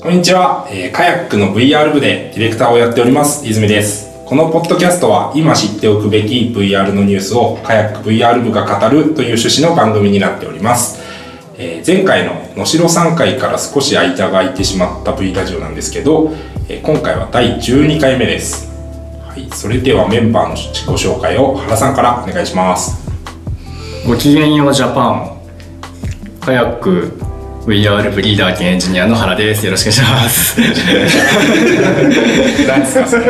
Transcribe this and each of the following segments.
こんにちは、えーカヤックの VR 部でディレクターをやっております。泉です。このポッドキャストは今知っておくべき VR のニュースをカヤック VR 部が語るという趣旨の番組になっております、えー前回の能代3回から少し間が空いてしまった V ラジオなんですけど、えー今回は第12回目です。はい、それではメンバーの自己紹介を原さんからお願いします。ごきげんようジャパン。カヤック VR ブリーダー兼エンジニアの原です。よろしくお願いします。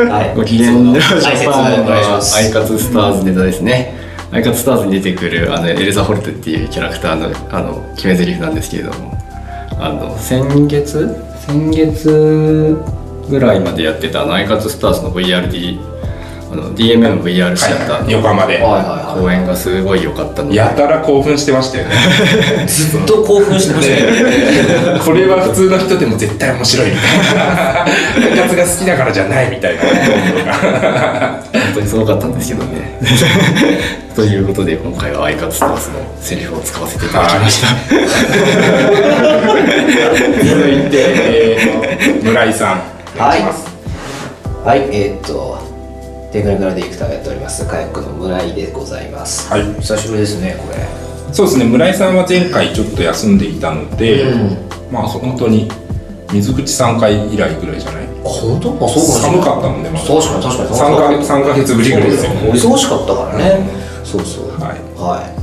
はい。ごきげんようジャパンお願い。します。アイカツスターズネタですね。アイカツスターズに出てくるあのエルザ・ホルトっていうキャラクターのあの決め台詞なんですけれども。あの先月？先月ぐらいまでやってたアイカツスターズの VRD あの DMMVR シアターの横浜ではい。は公演がすごい良かったので。やたら興奮してましたよね。ずっと興奮してましたね。これは普通の人でも絶対面白い。みたいな部活が好きだからじゃないみたいな。本当にすごかったんですけどね。ということで今回はアイカツスターズのセリフを使わせていただきました。続いて、えー村井さん。お願い。します、はい、えーっと、テクニカルディレクターをやっております、カヤックの村井でございます。はい。久しぶりですね、これ。そうですね村井さんは前回ちょっと休んでいたので、まあ本当に水口さん回以来ぐらいじゃない？あ、本当？あ、そうか。寒かったもんねまだ。確かに確かに。3か三ヶ月ぶりぐらいですよお忙しか。ったか。らね。そうそう。はい。はい。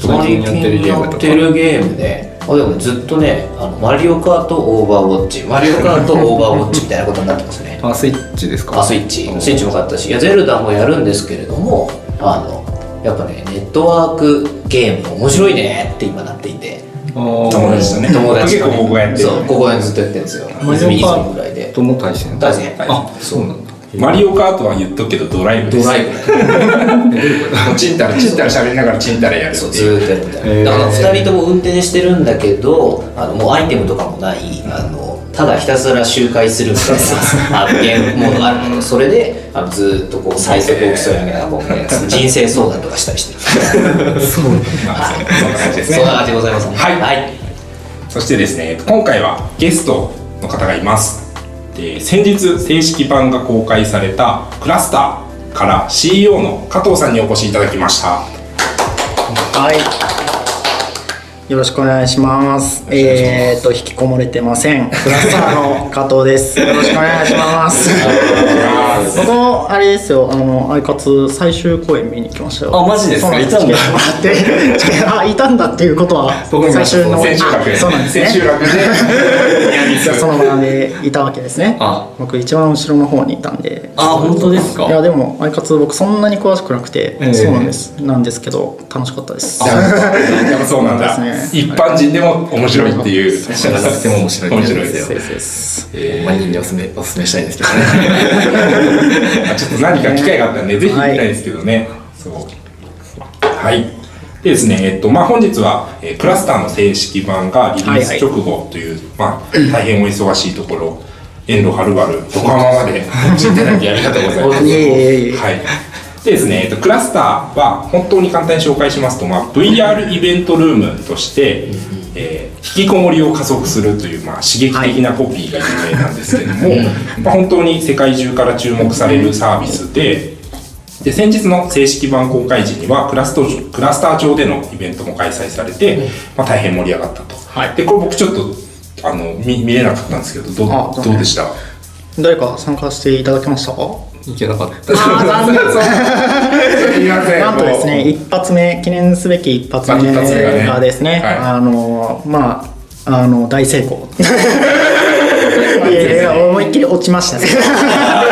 最近やってるゲームとか。最近やってるゲームで、あでもねずっとね、あのマリオカートオーバーウォッチ、マリオカートオーバーウォッチみたいなことになってますね。あスイッチですか？あスイッチ。スイッチも買ったしいやゼルダもやるんですけれどもあのやっぱねネットワークゲーム面白いねって今なっていて。友達とね。友達と、結構ここやってるそうここでずっとやってるんですよ。マリオ泉カ泉ぐらいで。とも対戦。大戦。はいあそうなんだ。マリオカートは言っとくけどドライブです。ドライブ。も うチンタラチンタラ喋りながらチンタラやるそうずーっとやってた、へー。だから2人とも運転してるんだけどあのもうアイテムとかもないあのただひたすら周回するみたいなあのゲームモードがある。んだけどそれであのずーっとこう最速を競い上げながらこう、ね、人生相談とかしたりしてる。そう。まあそんな感じですね。そんな感じでございます、はい。はい。そしてですね今回はゲストの方がいますで先日正式版が公開されたクラスターから CEO の加藤さんにお越しいただきましたはい。よろしくお願いします。えーっと、引きこもれてません。クラスターの加藤です。よろしくお願いします。僕も、あれですよ、あの、アイカツ最終公演見に来ましたよ。あマジですか？いたんだ。あ、いたんだっていうことは、最終の、千秋楽そうなんですね。千秋楽で。その場でいたわけですね。あ。僕一番後ろの方にいたんで。あ本当ですか？いやでもアイカツ僕そんなに詳しくなくて、ええ。そうなんです。なんですけど楽しかったです。やっぱそうなんだ。そうですね。一般人でも面白いっていう。知らなくても面白い面白いですそうです。そうです。え万人におすすめおすすめしたいんですけどね。ーちょっと何か機会があったらね。ぜひ行きたいですけどね、そう。はい。でですね、えっとまあ、本日は、えークラスターの正式版がリリース直後という、まあ、大変お忙しいところ遠路はるばる横浜までお越しいただきありがとうございます。はい。でですね、えっと、クラスターは本当に簡単に紹介しますと、まあ、VR イベントルームとして、えー引きこもりを加速するという、まあ、刺激的なコピーが有名なんですけども、まあ、本当に世界中から注目されるサービスでで先日の正式版公開時にはクラストクラスター上でのイベントも開催されて、まあ、大変盛り上がったと、でこれ僕ちょっとあの見見れなかったんですけどどどうでした？誰か参加していただけましたか？いけなかった。あ 残念。すみません。なん。とですね一発目記念すべき一発目まあ一発目がね。がですね、はい。あのまああの大成功。いやいや思いっきり落ちましたね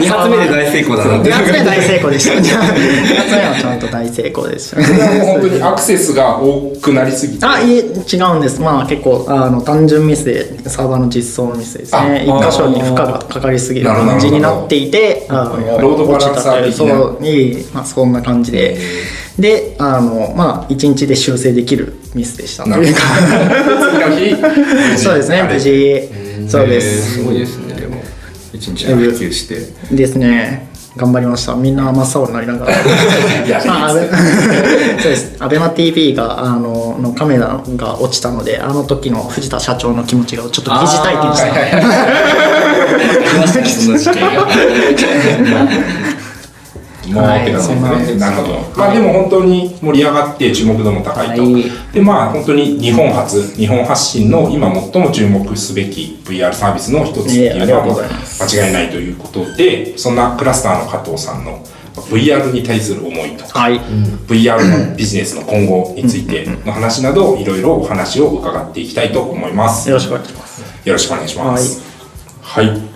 二発目で大成功だなって。2発目大成功でした。2発目はちゃんと大成功でした。それはもう本当にアクセスが多くなりすぎて。あいえ違うんです。まあ結構あの単純ミスでサーバーの実装のミスですね。一箇所に負荷がかかりすぎる感じになっていてあのロードバランサーそういいまあそんな感じで。であのまあ1日で修正できるミスでしたなるほど。次の日。そうですね無事。そうでえーすすごいですね一日で普及して。ですね。頑張りました。みんな真っ青になりながら。あ、そうです。アベマ t v があののカメラが落ちたのであの時の藤田社長の気持ちがちょっと疑似体験した。その事件がもってですですね。なるほど。まあでも本当に盛り上がって注目度も高いと。はいでまあ本当に日本初、日本発信の今最も注目すべき VR サービスの一つっていうのは間違いないということで、そんなクラスターの加藤さんの VR に対する思いとか、はい VR のビジネスの今後についての話などいろいろお話を伺っていきたいと思います。よろしくお願いしますよろしくお願いします。はい。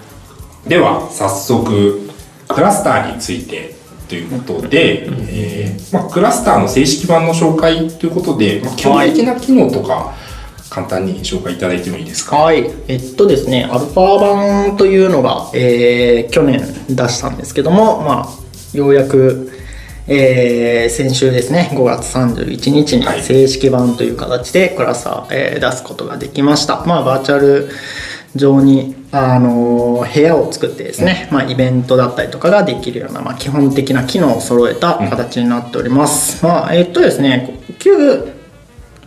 では、早速、クラスターについてということで、えーまあ、クラスターの正式版の紹介ということで、まあ、基本的な機能とか、簡単に紹介いただいてもいいですか？はい。えっとですね、アルファ版というのが、えー去年出したんですけども、まあ、ようやく、えー先週ですね、5月31日にはい正式版という形でクラスター、えー出すことができました。まあ、バーチャル上に、あのー部屋を作ってですね、まあ、イベントだったりとかができるような、まあ、基本的な機能を揃えた形になっております。まあ、えっとですね、旧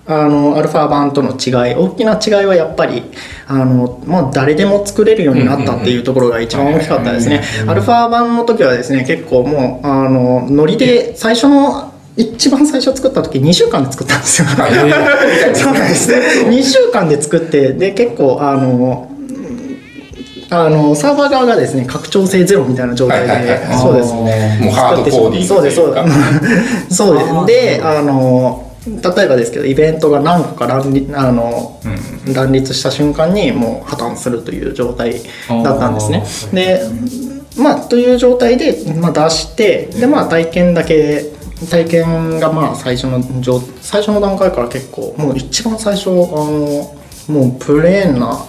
あのアルファ版との違い大きな違いはやっぱりあのもう誰でも作れるようになったっていうところが一番大きかったですね。アルファ版の時はですね結構もうあのノリで最初の一番最初作った時2週間で作ったんですよ。そうなんです2週間で作ってで結構あのあのサーバー側がですね拡張性ゼロみたいな状態で、そうですもうハードコーディングそうですそうです。そうです であの例えばですけどイベントが何個か乱立あの、乱立した瞬間にもう破綻するという状態だったんですね。でまあという状態で、まあ、出してでまあ体験だけ体験がまあ最初の状最初の段階から結構もう一番最初あのもうプレーンな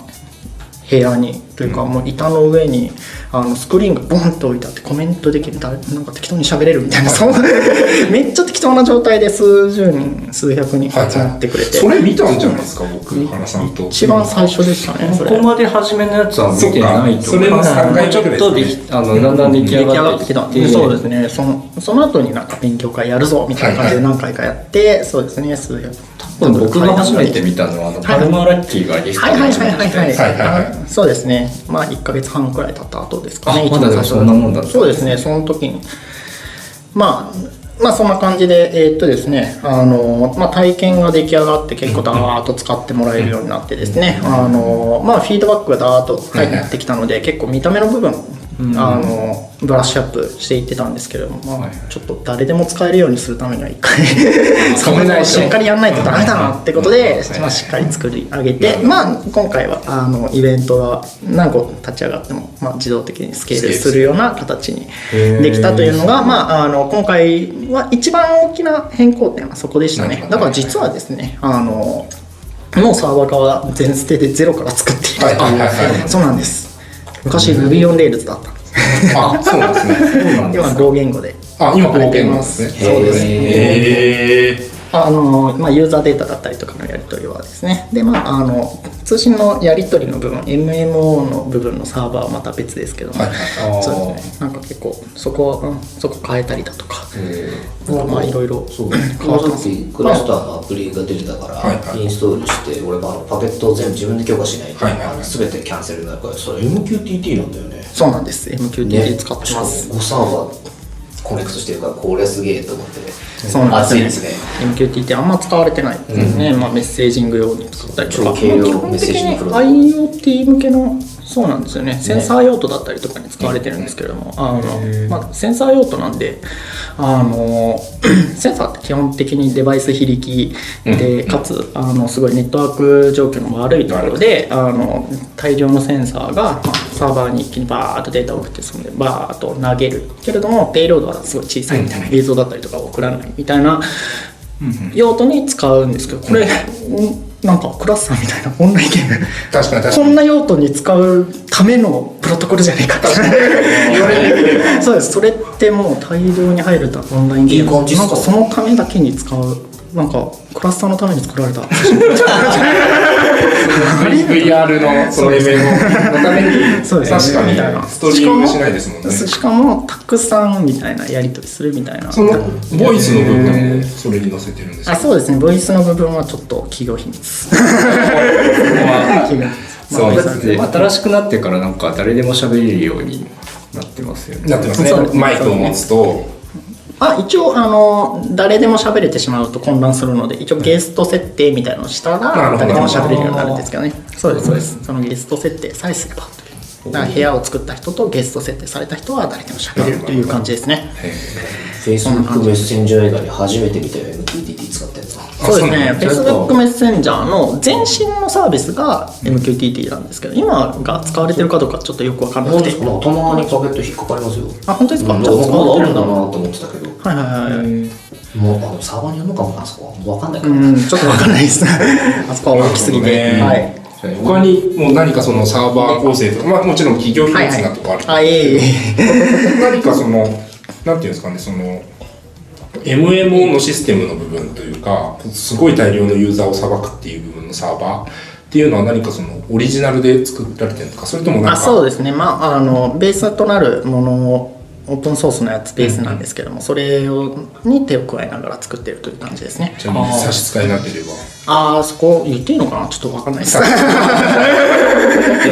部屋にというかもう板の上にあのスクリーンがボンと置いてあってコメントできる誰なんか適当に喋れるみたいなそんな めっちゃ適当な状態で数十人数百人集まってくれて、それ見たんじゃないですか、僕、原さんと。一番最初でしたねそれ。ここまで初めのやつは見てないとそれの三回目ちょっとできあのだんだん出来上上がっててきたきてそうですねそのその後になんか勉強会やるぞみたいな感じで何回かやって、そうですね数百多分僕が初めて見たのはあのパルマーラッキーがゲストはいはいではいはい。はい、はいはいはい。あそうですね。まあ1か月半くらい経った後ですかね。まだそんなもんだそうですねその時に。まあまあそんな感じでえーっとですねあの、まあ、体験が出来上がって結構ダーッと使ってもらえるようになってですねあのまあフィードバックがダーッと入ってきたので結構見た目の部分あのブラッシュアップしていってたんですけれども、まあ、ちょっと誰でも使えるようにするためには一回 しっかりやんないとダメだなってことで、まあ、しっかり作り上げて、まあ、今回はあのイベントが何個立ち上がっても、まあ、自動的にスケールするような形にできたというのが、まあ、あの今回は一番大きな変更点はそこでしたね。だから実はですねあのもうサーバー側全捨てでゼロから作っているい。そうなんです昔 Ruby on Rails だったんですあ、そうなんですね。今5言語であ、今、合計なんですね。そうですへーあの、まあ、ユーザーデータだったりとかのやり取りはですね。でまああの通信のやり取りの部分 MMO の部分のサーバーはまた別ですけども、はい。そうですね。なんか結構そこは、うんそこ変えたりだとか、なんかまあいろいろ。そうこの時クラスターのアプリが出てたから、はい。はいインストールして俺もあのパケットを全部自分で許可しないと、はいはい全てキャンセルになるからそれ MQTT なんだよね。そうなんです。MQTT 使ってます、5サーバーコネクトしてるからこれすげえと思ってそうなん熱いですね。MQTT あんま使われてないですね、まあ、メッセージング用に使ったりとか、基本的メッセージンに IoT 向けのそうなんですよね。センサー用途だったりとかに使われてるんですけれども、あのまあ、センサー用途なんであの センサーって基本的にデバイス非力で、かつあのすごいネットワーク状況の悪いところであの大量のセンサーが、まあ、サーバーに一気にバーッとデータを送ってそんでバーッと投げるけれどもペイロードはすごい小さいみたいな映像だったりとか送らないみたいな用途に使うんですけどこれ、うんなんかクラスターみたいなオンラインゲーム確かに確かに。こんな用途に使うためのプロトコルじゃねえかってそうです。それってもう大量に入るとオンラインゲームなんかそのためだけに使う。なんかクラスターのために作られた VR のその MMO のためにそうですね。確かみたい。なにストリームしないですもんねしかもたくさんみたいなやり取りするみたいな。そのボイスの部分もそれに載せてるんですか？あそうですね。ボイスの部分はちょっと企業秘密。そう。まあですね新しくなってからなんか誰でも喋れるようになってますよね。なってますね。マイクを持つとあ一応あの誰でも喋れてしまうと混乱するので一応ゲスト設定みたいなのをしたら誰でも喋れるようになるんですけどね。そうですそうです。そのゲスト設定さえすればだから部屋を作った人とゲスト設定された人は誰でも喋れるという感じですね。Facebook メッセンジャー以外に初めて見たよ MQTT 使ってるのそうです。ねそうなんだ。Facebook メッセンジャーの前身のサービスが MQTT なんですけど今が使われてるかどうかちょっとよくわかんなくて。たまにパケット引っかかりますよ。あ本当ですか？うん。じゃあまだまだあるんだなはと思ってたけど。いはいはいはい。もうあのサーバーにあるのかもなそこは。わかんないけうど、んちょっとわかんないです。あそこは大きすぎて、ね。はい他にもう何かそのサーバー構成とか、まあ、もちろん企業秘密なとこあるけど、あいえい。え何かそのなんていうんですかねその MMO のシステムの部分というかすごい大量のユーザーをさばくっていう部分のサーバーっていうのは何かそのオリジナルで作られてるのかそれともなんあかそうですね。まああのベースとなるものをオープンソースのやつベースなんですけども、それをに手を加えながら作ってるという感じですね。ちなみに差し支えなければああそこ言っていいのかな？ちょっとわかんないです。い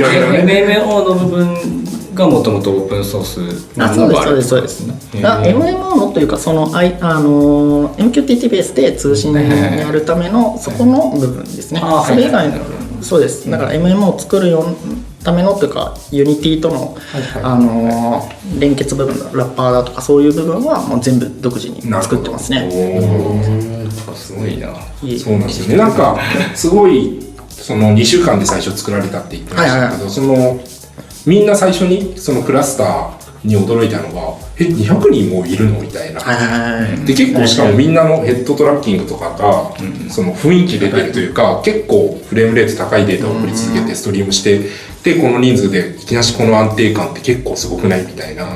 ろいろね。MMO の部分がもともとオープンソースあそうですそうですそうですあ MMO のというかその、I、あの MQTT ベースで通信にやるためのそこの部分ですねあーそれ以外のはいはいそうです。だから MMO を作るようためのというか Unity との、あの連結部分ラッパーだとかそういう部分はもう全部独自に作ってますね。すごいな。そうなんですよね。なんかすごいその2週間で最初作られたって言ってましたけど、そのみんな最初にそのクラスターに驚いたのがえ200人もいるのみたいな、で結構しかもみんなのヘッドトラッキングとかが、その雰囲気出てるというか結構フレームレート高いデータを送り続けてストリームしてでこの人数でいきなしこの安定感って結構すごくないみたいな、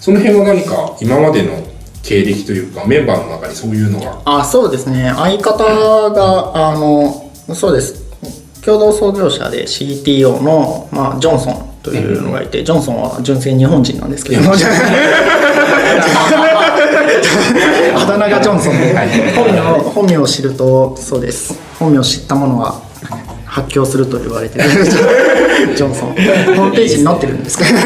その辺は何か今までの経歴というかメンバーの中にそういうのがあそうですね。相方があのそうです。共同創業者で CTO の、まあ、ジョンソンというのがいて、ジョンソンは純正日本人なんですけど。もあだ名がジョンソンで。本名本名を知るとそうです。本名を知った者は発狂すると言われてる。ジョンソン。ホームページに載ってるんですけど。や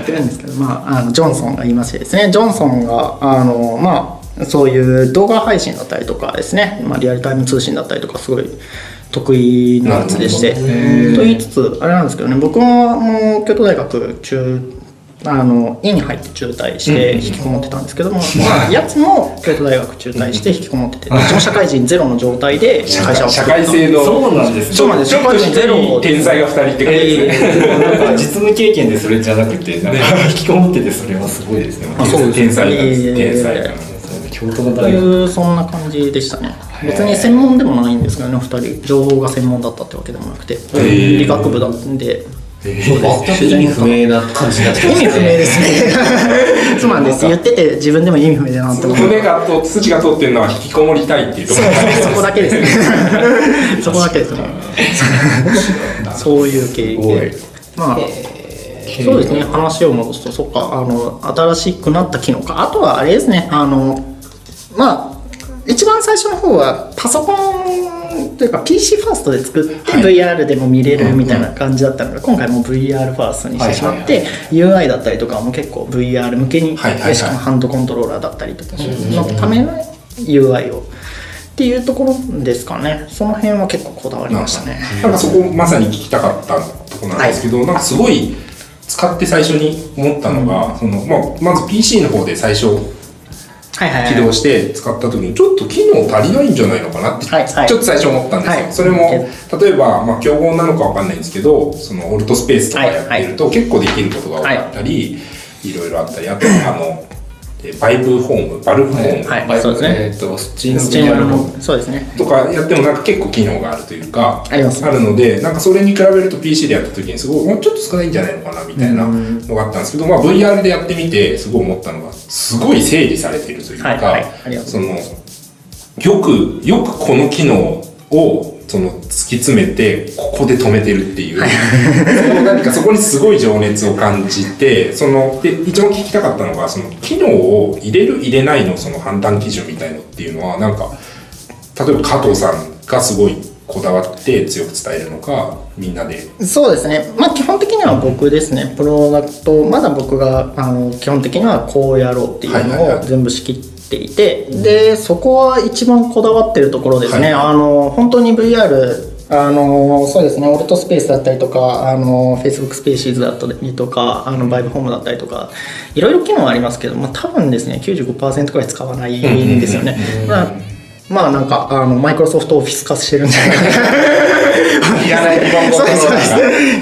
ってるんですけど、まあ、あのジョンソンがいましてですね。ジョンソンがあのまあそういう動画配信だったりとかですね、まあ、リアルタイム通信だったりとかすごい得意なやつでして。と言いつつあれなんですけどね僕はもう京都大学中あの院に入って中退して引きこもってたんですけども、まあ、やつも京都大学中退して引きこもってて、どっちも社会人ゼロの状態で会社を社会性のそうなんです。そうなんです。ちょっと低い天才が2人って感じで。すね、なんか実務経験でそれじゃなくて、なんか引きこもっててそれはすごいですね。あそうです天才なんです天才なん京都のと大学。いうそんな感じでしたね別に専門でもないんですけどね2人。情報が専門だったってわけでもなくて理学部だんで。全く意味不明な感じ意味不明ですね。そうなんです言ってて自分でも意味不明だなって思う。骨がと筋が通ってるのは引きこもりたいっていうところ。そこだけですね。そこだけですね。そういう経緯でまあそうですね。話を戻すとそっか。あの新しくなった機能か。あとはあれですね。あのまあ一番最初の方はパソコンというか PC ファーストで作って VR でも見れるみたいな感じだったのが今回も VR ファーストにしてしまって UI だったりとかも結構 VR 向けにはいはいはい。しかもハンドコントローラーだったりとかのための UI をっていうところですかね。その辺は結構こだわりましたね。なんかそこまさに聞きたかったところなんですけど、なんかすごい使って最初に思ったのが、そのまあ、まず PC の方で最初はいはいはい起動して使った時にちょっと機能足りないんじゃないのかなって、はいはい。ちょっと最初思ったんですよ、はい。それも例えば、まあ、競合なのかわかんないんですけどそのオルトスペースとかやってると結構できることが多かったり、い、ろいろあったりあとあのえバイブホームバルブホーム、はいそうですね。えっと、スチームスチームそうですね。とかやってもなんか結構機能があるというかあります。るのでなんかそれに比べると PC でやった時にすごいもうちょっと少ないんじゃないのかなみたいなのがあったんですけど、まあ、VR でやってみてすごい思ったのがすごい整理されているというか、はいはいそのよくよくこの機能をその突き詰めてここで止めてるっていう、その何かそこにすごい情熱を感じてそので一番聞きたかったのがその機能を入れる入れないのその判断基準みたいのっていうのはなんか例えば加藤さんがすごいこだわって強く伝えるのかみんなで。そうですね、まあ、基本的には僕ですね、プロダクト、まだ僕があの基本的にはこうやろうっていうはいはいはい。のを全部仕切っていて、でそこは一番こだわってるところですね、はい。あの本当に VR、あのそうですね、オルトスペースだったりとか、あの Facebook スペーシーズだったりとか、あのバイブホームだったりとか、いろいろ機能はありますけど、まあ、多分ですね、95%くらい使わないんですよね。まあまあなんかあのマイクロソフトオフィス化してるんじゃないかな。いら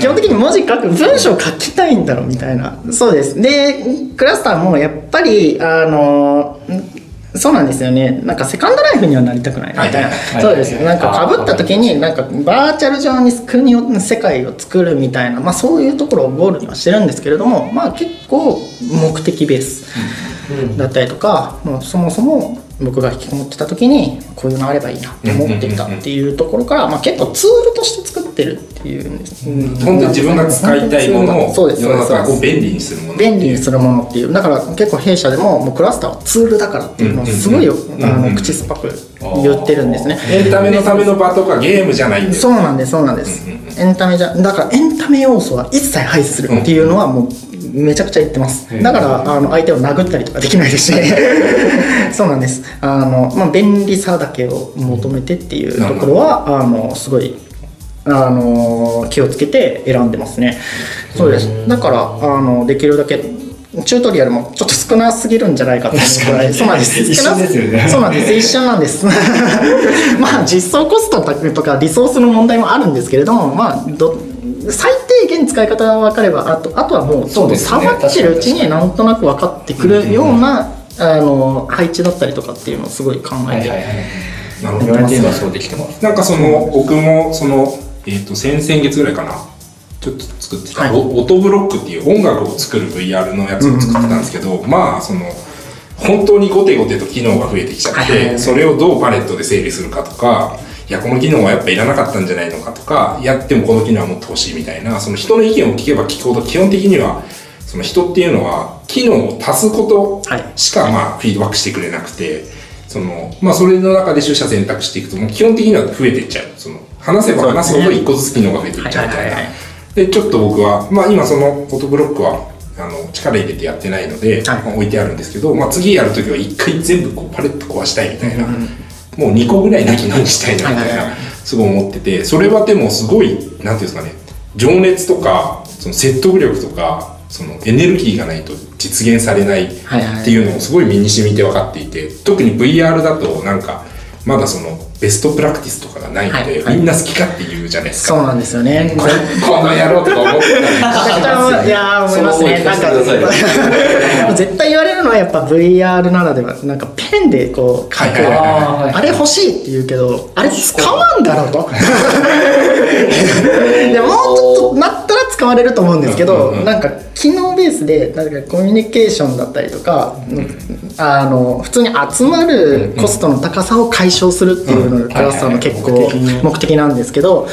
基本的に文字書く文章書きたいんだろうみたいな。そうです。でクラスターもやっぱりあのんそうなんですよね。なんかセカンドライフにはなりたくないみたいな、そうですなんかかぶった時になんかバーチャル上に国を世界を作るみたいな、まあ、そういうところをゴールにはしてるんですけれどもまあ結構目的ベースだったりとか、もうそもそも僕が引きこもってた時にこういうのあればいいなと思っていたっていうところから、まあ、結構ツールとして作ってるっていうんです、うん。本当に自分が使いたいものをそうです。世の中を便利にするもの。便利にするものっていう。だから結構弊社でももうクラスターはツールだからっていうのをすごい、あの口酸っぱく言ってるんですね。エンタメのための場とかゲームじゃないんでそうなんですそうなんです、エンタメじゃだからエンタメ要素は一切排除する。っていうのはもうめちゃくちゃ言ってます。だからあの相手を殴ったりとかできないですし そうなんです。あの、まあ、便利さだけを求めてっていうところはあのすごいあの気をつけて選んでますね。そうです。だからあのできるだけチュートリアルもちょっと少なすぎるんじゃないかっていうぐらい。そうなんです。一緒ですよね。そうなんです。一緒なんです。まあ実装コストとかリソースの問題もあるんですけれどもまあど最低限使い方が分かればあとあとはもうそうですね。触ってるうちになんとなく分かってくるような、あの配置だったりとかっていうのをすごい考えて、なるほど。言われてみればそうできてます。なんかその僕もその、えー、と先々月ぐらいかな。ちょっと作ってた、はい。オオトブロックっていう音楽を作る VR のやつを作ってたんですけど、まあその本当にゴテゴテと機能が増えてきちゃって、はいはいはい。それをどうパレットで整理するかとかいやこの機能はやっぱいらなかったんじゃないのかとかやってもこの機能はもっと欲しいみたいなその人の意見を聞けば聞くほど基本的にはその人っていうのは機能を足すことはい。しかまあフィードバックしてくれなくてそのまあそれの中で取捨選択していくともう基本的には増えていっちゃう。その話せば話すほど一個ずつ機能が増えていっちゃうみたいな。でちょっと僕はまあ今そのフォトブロックはあの力入れてやってないので、はい。まあ置いてあるんですけど、まあ、次やるときは一回全部こうパレット壊したいみたいな、もう2個ぐらいな機能にしたいなみたいなすごい思っててそれはでもすごいなんていうんですかね情熱とかその説得力とかそのエネルギーがないと実現されないっていうのをすごい身に染みて分かっていて特に VR だとなんかまだそのベストプラクティスとかがないので、はいはい。みんな好きかって言うじゃないですか。そうなんですよね。ここの野郎とか思ってたり。いやー思いますね。なんか絶対言われるのはやっぱ VR ならではなんかペンでこう書く、はいはい。はいはいあれ欲しいって言うけどあれ使わんだろうと。でもうちょっとなったら使われると思うんですけど、うんうんうん。なんか機能ベースでなんかコミュニケーションだったりとか、あの普通に集まるコストの高さを解消するっていうのがクラスターの結構目的なんですけど、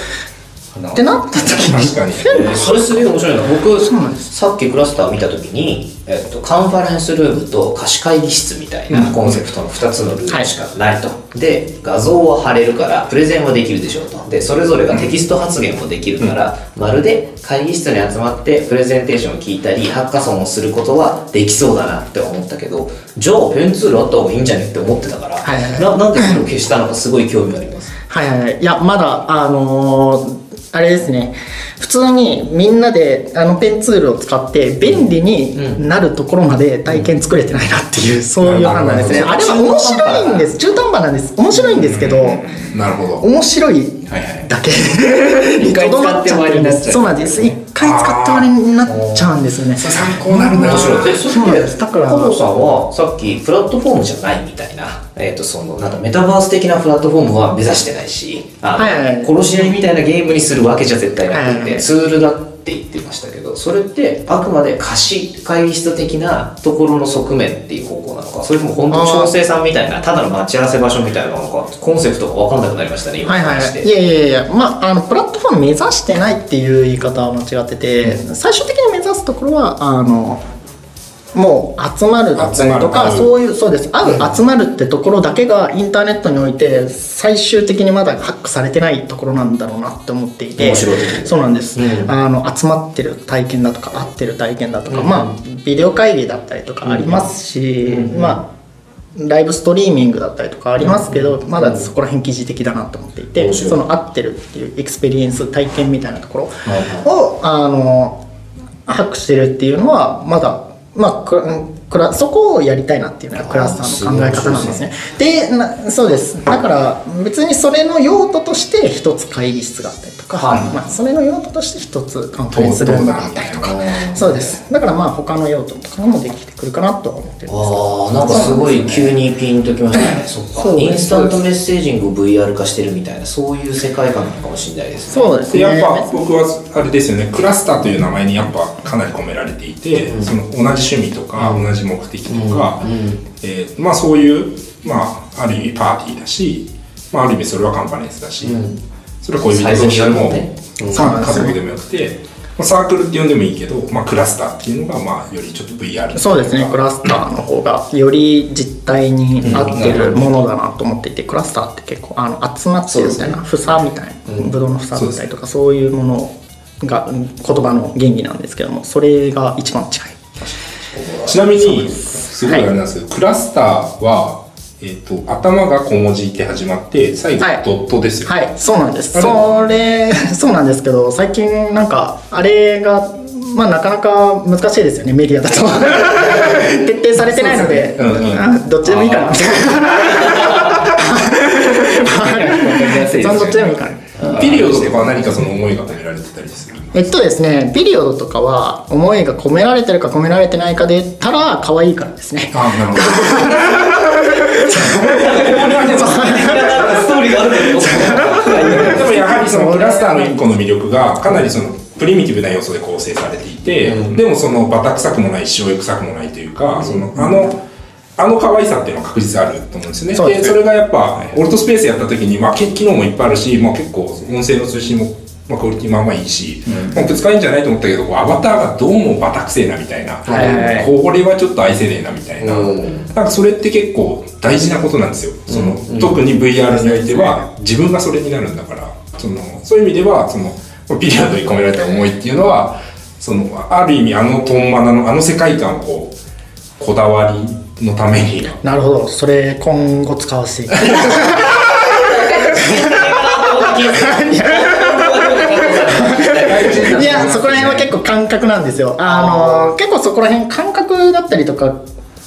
ってなった時に。確かに。それすげえ面白いの僕そうなんです。さっきクラスター見た時に、えっと、カンファレンスルームと貸し会議室みたいなコンセプトの2つのルームしかないと、で画像は貼れるからプレゼンはできるでしょうと。でそれぞれがテキスト発言もできるから、まるで会議室に集まってプレゼンテーションを聞いたりハッカソンをすることはできそうだなって思ったけどじゃあペンツールあった方がいいんじゃねって思ってたから、はいはいはい。ななんでそれを消したのかすごい興味あります。はいはいはい。いやまだあのーあれですね。普通にみんなであのペンツールを使って便利になるところまで体験作れてないなっていう、そういう判断ですね、うんあれは面白いんです。中途半端なんです。面白いんですけど、なるほど。面白いはいはい。だけ。一回使って終わりになっちゃう。そうなんです。一回使って終わりになっちゃうんですよね。参考になるな。面白いでそそうなんれです。だから加藤さんはさっきプラットフォームじゃないみたいな,、えー、とそのなんかメタバース的なプラットフォームは目指してないし殺し合いみたいなゲームにするわけじゃ絶対なくて、ツールだって言ってましたけどどそれってあくまで貸し会議室的なところの側面っていう方向なのかそれとも本当調整さんみたいなただの待ち合わせ場所みたいなのかコンセプトが分かんなくなりましたね今はいはい。い、いやいやいやまああのプラットフォーム目指してないっていう言い方は間違ってて、最終的に目指すところはあのもう集まるだったりとかそういうそうです。会う集まるってところだけがインターネットにおいて最終的にまだハックされてないところなんだろうなって思っていてそうなんです、うん。あの集まってる体験だとか会ってる体験だとか、まあビデオ会議だったりとかありますし、まあライブストリーミングだったりとかありますけど、まだそこら辺疑似的だなと思っていて、その会ってるっていう experience 体験みたいなところを、あのハックしてるっていうのはまだまあクラそこをやりたいなっていうのがクラスターの考え方なんですね。でなそうです。だから別にそれの用途として一つ会議室があったりとか、はい。まあ、それの用途として一つカンファレンスルームがあったりとか。そうです。だからまあ他の用途とかもできてくるかなとは思ってるんです。ああなんかすごい急にピンときましたね。そっか。そうインスタントメッセージングを VR 化してるみたいなそういう世界観なのかもしれないですね。そうですね。でやっぱ僕はあれですよね。クラスターという名前にやっぱかなり込められていて、その同じ趣味とか、同じ目的とか、えーまあ、そういう、まあ、ある意味パーティーだし、まあ、ある意味それはカンファレンスだし、それは恋人同士でも、ね。家族でもよくて、まあ、サークルって呼んでもいいけど、まあ、クラスターっていうのが、まあ、よりちょっと VR そうですね。クラスターの方がより実態に合ってるものだなと思っていてクラスターって結構あの集まってるみたいな房みたいなブドウの房だったりとかそういうものがうん言葉の原理なんですけどもそれが一番近いちなみにす。ごいあれなんですけど、クラスターは、えー、と頭が小文字って始まって最後はい。ドットですよ、はい。そうなんです。それ そうなんですけど最近なんかあれがまあなかなか難しいですよねメディアだと。徹底されてないので。ね。うんうん。あどっちでもいいかな。みた いなどっちでもいいかなピリオドとかは何かその思いが込められてたりするえっとですねピリオドとかは思いが込められてるか込められてないかで言ったら可愛いからですね。あなるほど。ストーリーがあるんだよでもやはりそのクラスターの一個の魅力がかなりそのプリミティブな要素で構成されていて、でもそのバタ臭くもないし塩臭くもないというか、そのあのあの可愛さっていうのは確実あると思うんですよね。そうでそれがやっぱオルトスペースやった時に、まあ、け機能もいっぱいあるし、まあ、結構音声の通信も、まあ、クオリティまあまあいいし、まあ、使いいんじゃないと思ったけどこうアバターがどうもバタくせえなみたいな、はいこれはちょっと愛せねえなみたいな、うん。なんかそれって結構大事なことなんですよ。その特に VR においては自分がそれになるんだから、そのそういう意味ではそのピリオドに込められた思いっていうのは、そのある意味あのトンマナのあの世界観をこうこだわりのために。なるほど。それ今後使わせてい やそこら辺は結構感覚なんですよ。あの結構そこら辺感覚だったりとか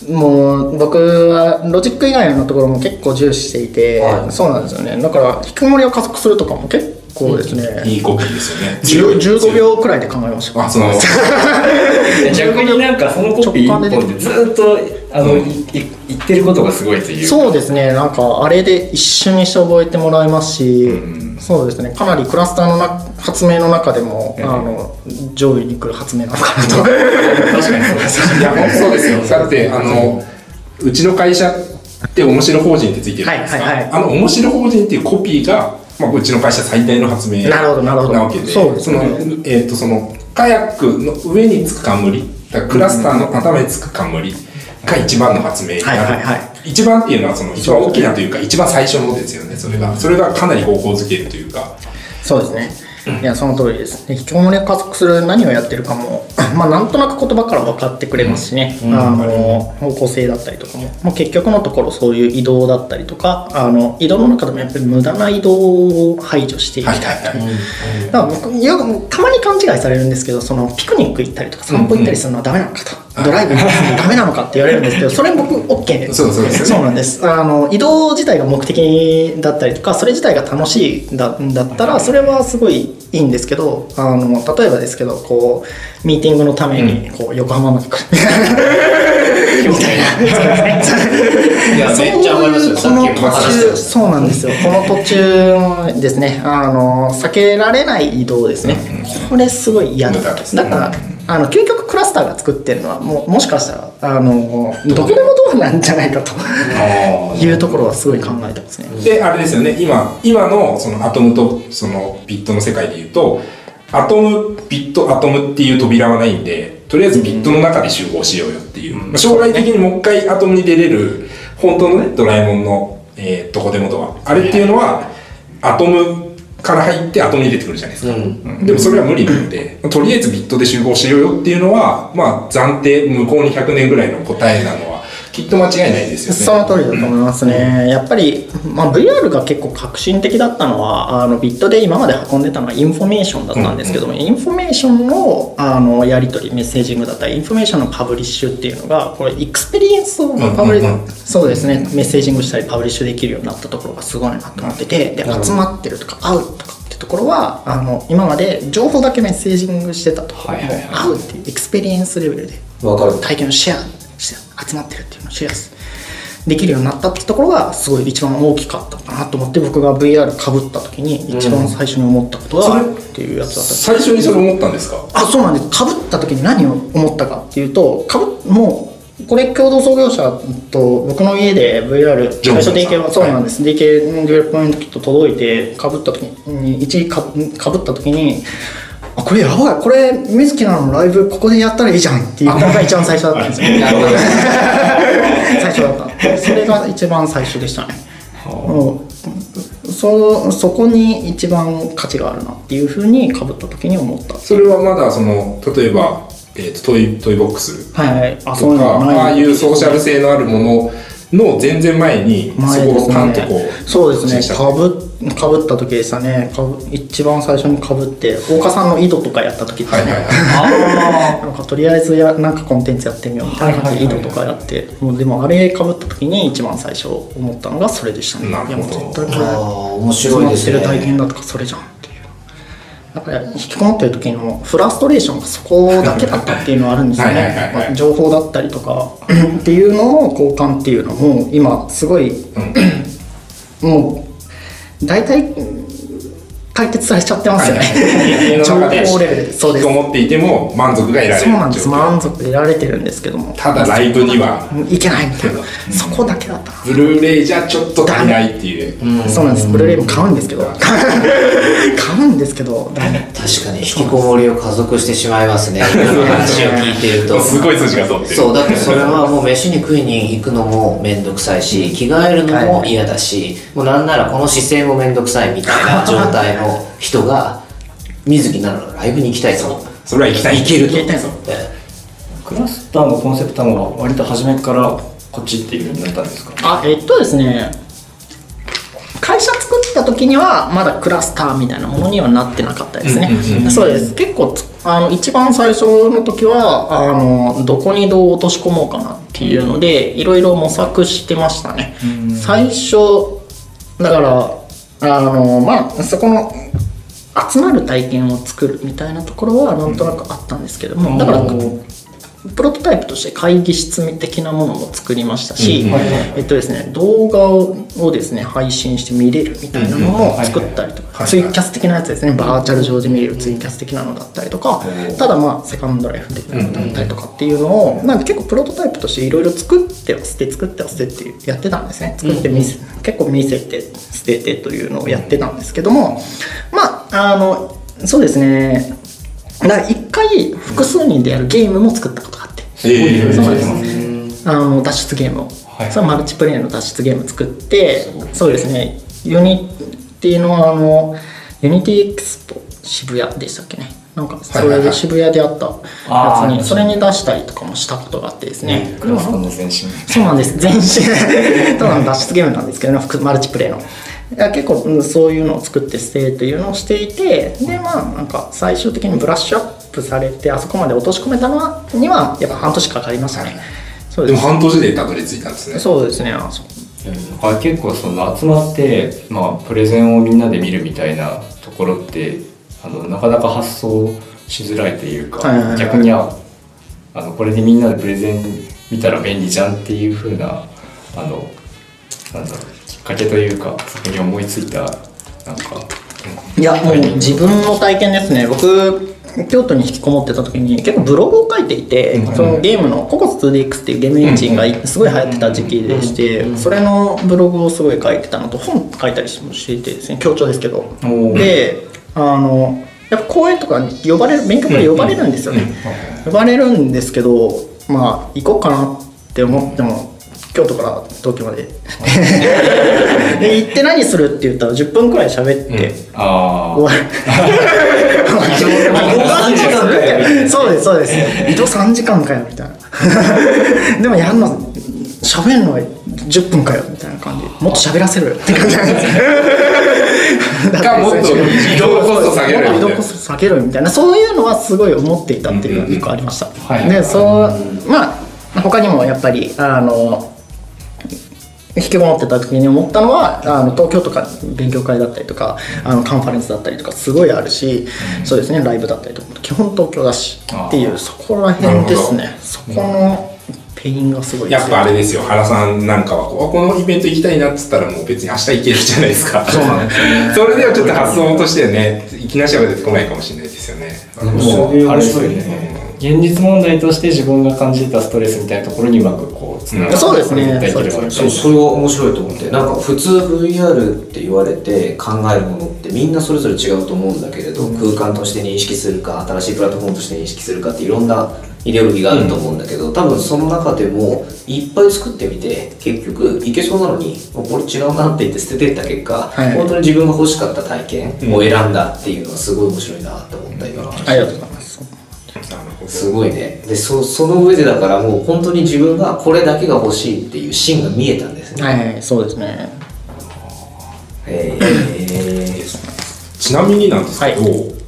もう僕はロジック以外のところも結構重視していて、はい。そうなんですよね。だから引きこもりを加速するとかも結構ですね、いいコピーですよね。10 15秒。くらいで考えましたあ、その、逆になんかそのコピー一本でずっとあの、いい言ってることがすごいという。そうですね。なんかあれで一瞬にして覚えてもらえますし、そうですね。かなりクラスターのな発明の中でも、あの上位に来る発明なのかなと。確かにそうです。いや、本当そうですよ。だって、あの、うちの会社って面白法人ってついてるじゃないですか。はいはいはい。あの面白法人っていうコピーが、まあ、うちの会社最大の発明なるほどなるほど。わけで、そうですね。の、えっ、と、その、カヤックの上につく冠、クラスターの頭につく冠が一番の発明になる。はいはいはい一番っていうのは、その、一番大きなというか、一番最初のですよね、それが。それがかなり方向づけるというか。そうですね。いや、その通りです。で引きこもりを加速する何をやってるかも、まあ、なんとなく言葉から分かってくれますしね、あの、方向性だったりとかも、まあ、結局のところそういう移動だったりとか、あの、移動の中でもやっぱり無駄な移動を排除していきたい。はいはいはい。だから僕よくたまに勘違いされるんですけどそのピクニック行ったりとか散歩行ったりするのはダメなのかと、ドライブにダメなのかって言われるんですけどそれ僕 OK です。そうそうですよね。そうなんです。あの移動自体が目的だったりとかそれ自体が楽しいんだだったらそれはすごいいいんですけどあの例えばですけどこうミーティングのためにこう横浜まで来る。みたいな。いや めっちゃわかりますよ。さっきも話してましたそうなんですよ。この途中ですね。あの避けられない移動ですね、これすごい嫌だだからあの究極クラスターが作ってるのはもうもしかしたらあのどこでもドアなんじゃないかというところはすごい考えてますね。であれですよね。今今のそのアトムとそのビットの世界でいうとアトムビットアトムっていう扉はないんでとりあえずビットの中で集合しようよっていう、まあ将来的にもう一回アトムに出れる本当のねドラえもんの、えーどこでもドアあれっていうのはアトムから入ってアトムに出てくるじゃないですか、うん。でもそれは無理なのでとりあえずビットで集合しようよっていうのはまあ暫定向こうに100年ぐらいの答えなのはきっと間違いないですよね。その通りだと思いますね。やっぱり、まあ、VR が結構革新的だったのは、あのビットで今まで運んでたのはインフォメーションだったんですけども、インフォメーションのあのやり取り、 messaging だったり、インフォメーションの publish っていうのが、これ、 experience をパブリ、うんうんうん。そうですね、 messaging したり、 publish できるようになったところがすごいなと思ってて、で、集まってるとか、会うとかってところは、あの今まで情報だけ messaging してたと。ころも、はいはいはい。会うっていう experience レベルでわかる。体験をシェア集まってるっていうのをシェアできるようになったってところがすごい一番大きかったかなと思って僕が VR かぶった時に一番最初に思ったことは、っていうやつだった。最初にそれ思ったんですか？あそうなんです。かぶった時に何を思ったかっていうとかぶもうこれ共同創業者と僕の家で VR 最初 DK はそうなんです、DK development kit 届いてかぶった時に一時かかぶった時にあこれやばい。これ水樹奈々のライブここでやったらいいじゃんっていうのが一番最初だったんですよ。最初だった。それが一番最初でしたね。もうそそこに一番価値があるなっていうふうにかぶった時に思った。それはまだその例えば、えー、とトイトイボックスはいはい。あそうああいうソーシャル性のあるものの全然前にそこをパンとこねうそうですね。かぶかぶった時でしたね。かぶ一番最初にかぶって大岡さんの井戸とかやった時ですね、はいはいはい。なんかとりあえずやなんかコンテンツやってみようみたいな。感じで井戸とかやって。もうでもあれかぶった時に一番最初思ったのがそれでしたね。いやもう絶対これ面白いです詰まってる体験ねだとかそれじゃんっていう。だから引きこもってる時のフラストレーションがそこだけだったっていうのはあるんですよね。まあ情報だったりとか っていうのの交換っていうのも今すごいもう大体解決されちゃってますよね、家の情中で報レベルで。そうです。引きこもっていても満足が得られるそうなんです。満足得られてるんですけども。ただライブには。いけないみたいな。そこだけだった。なブルーレイじゃちょっと足りないっていう。そうなんです。ブルーレイも買うんですけど。買うんですけど。ダメ確かに引きこもりを加速してしまいますね。話を聞いてると。すごい筋が通ってる。そうだってそれはもう飯に食いに行くのも面倒くさいし着替えるのも嫌だし、もうなんならこの姿勢も面倒くさいみたいな状態の人が水木奈々のライブに行きたいと。それは行きたい。行けると。行きたいぞ。えクラスターのコンセプトは割と初めからこっちっていう風になったんですか？あえっとですね会社作った時にはまだクラスターみたいなものにはなってなかったですね、そうです。結構つあの一番最初の時はあのどこにどう落とし込もうかなっていうのでいろいろ模索してましたね、最初だからあのまあそこの集まる体験を作るみたいなところはなんとなくあったんですけども、だからプロトタイプとして会議室的なものも作りましたし、えっとですね、動画をですね配信して見れるみたいなのも作ったりとか、ツイキャス的なやつですねバーチャル上で見れるツイキャス的なのだったりとか、ただまあセカンドライフ的なのだったりとかっていうのを、なんか結構プロトタイプとしていろいろ作っては捨て作っては捨てっていうやってたんですね。作って見せ、結構見せて捨ててというのをやってたんですけどもまああのそうですね。だから一回複数人でやるゲームも作ったことえーそうなんですあの脱出ゲームを、それはマルチプレイの脱出ゲーム作ってそうですね。ユニっていうのはあのユニティエクスポ渋谷でしたっけね。なんかそれで渋谷であったやつにそれに出したりとかもしたことがあってですね、クラスターの前身。そうなんです。前身。ただの脱出ゲームなんですけどね複マルチプレイの結構うんそういうのを作って捨てというのをしていてでまあなんか最終的にブラッシュアップされてあそこまで落とし込めたのはにはやっぱ半年かかりましたね。そうです。でも半年でたどり着いたんですね。そうですね。あそうあ結構その集まって、まあ、プレゼンをみんなで見るみたいなところってあのなかなか発想しづらいというか、はいはいはい。逆にああのこれでみんなでプレゼン見たら便利じゃんっていう風なあのなんだろうきっかけというかそこに思いついたなんかいやもう自分の体験ですね。僕京都に引きこもってた時に結構ブログを書いていて、そのゲームのココス 2DX っていうゲームエンジンがすごい流行ってた時期でして、それのブログをすごい書いてたのと本書いたりもしていてですね強調ですけど。であのやっぱ講演とかに呼ばれる勉強会呼ばれるんですよね、呼ばれるんですけどまあ行こうかなって思っても京都から東京まで。で行って何するって言ったら10分くらい喋って、あ終わる3時間かよ。そうですそうです。移動3時間かよみたいな。でもやんの喋るのは10分かよみたいな感じ。もっと喋らせろよって感じなんですよ。かもっと移動コスト下げろよみたいな。移動コスト下げろよみたいな。そういうのはすごい思っていたっていうのが一個ありました、はい。でそうまあ他にもやっぱりあの引きこもってた時に思ったのはあの東京とか勉強会だったりとかあのカンファレンスだったりとかすごいあるし、そうですねライブだったりとか基本東京だしっていうそこら辺ですね。そこのペインがすごいやっぱあれですよ原さんなんかはこのイベント行きたいなっつったらもう別に明日行けるじゃないですか。そうなんですね。それではちょっと発想としてねいきなしは出てこないかもしれないですよね。もうあれですよね現実問題として自分が感じたストレスみたいなところにうまくこうつながってそうですね。絶対いければそうですそうそれは面白いと思ってなんか普通 VR って言われて考えるものってみんなそれぞれ違うと思うんだけれど、空間として認識するか新しいプラットフォームとして認識するかっていろんなイデオロギーがあると思うんだけど、多分その中でもいっぱい作ってみて結局いけそうなのにこれ違うなって言って捨ててった結果、はい。本当に自分が欲しかった体験を選んだっていうのはすごい面白いなって思った今の話ありがとうございますすごいね。でそその上でだからもう本当に自分がこれだけが欲しいっていう芯が見えたんですね、はいはいそうですね。えちなみになんですけど、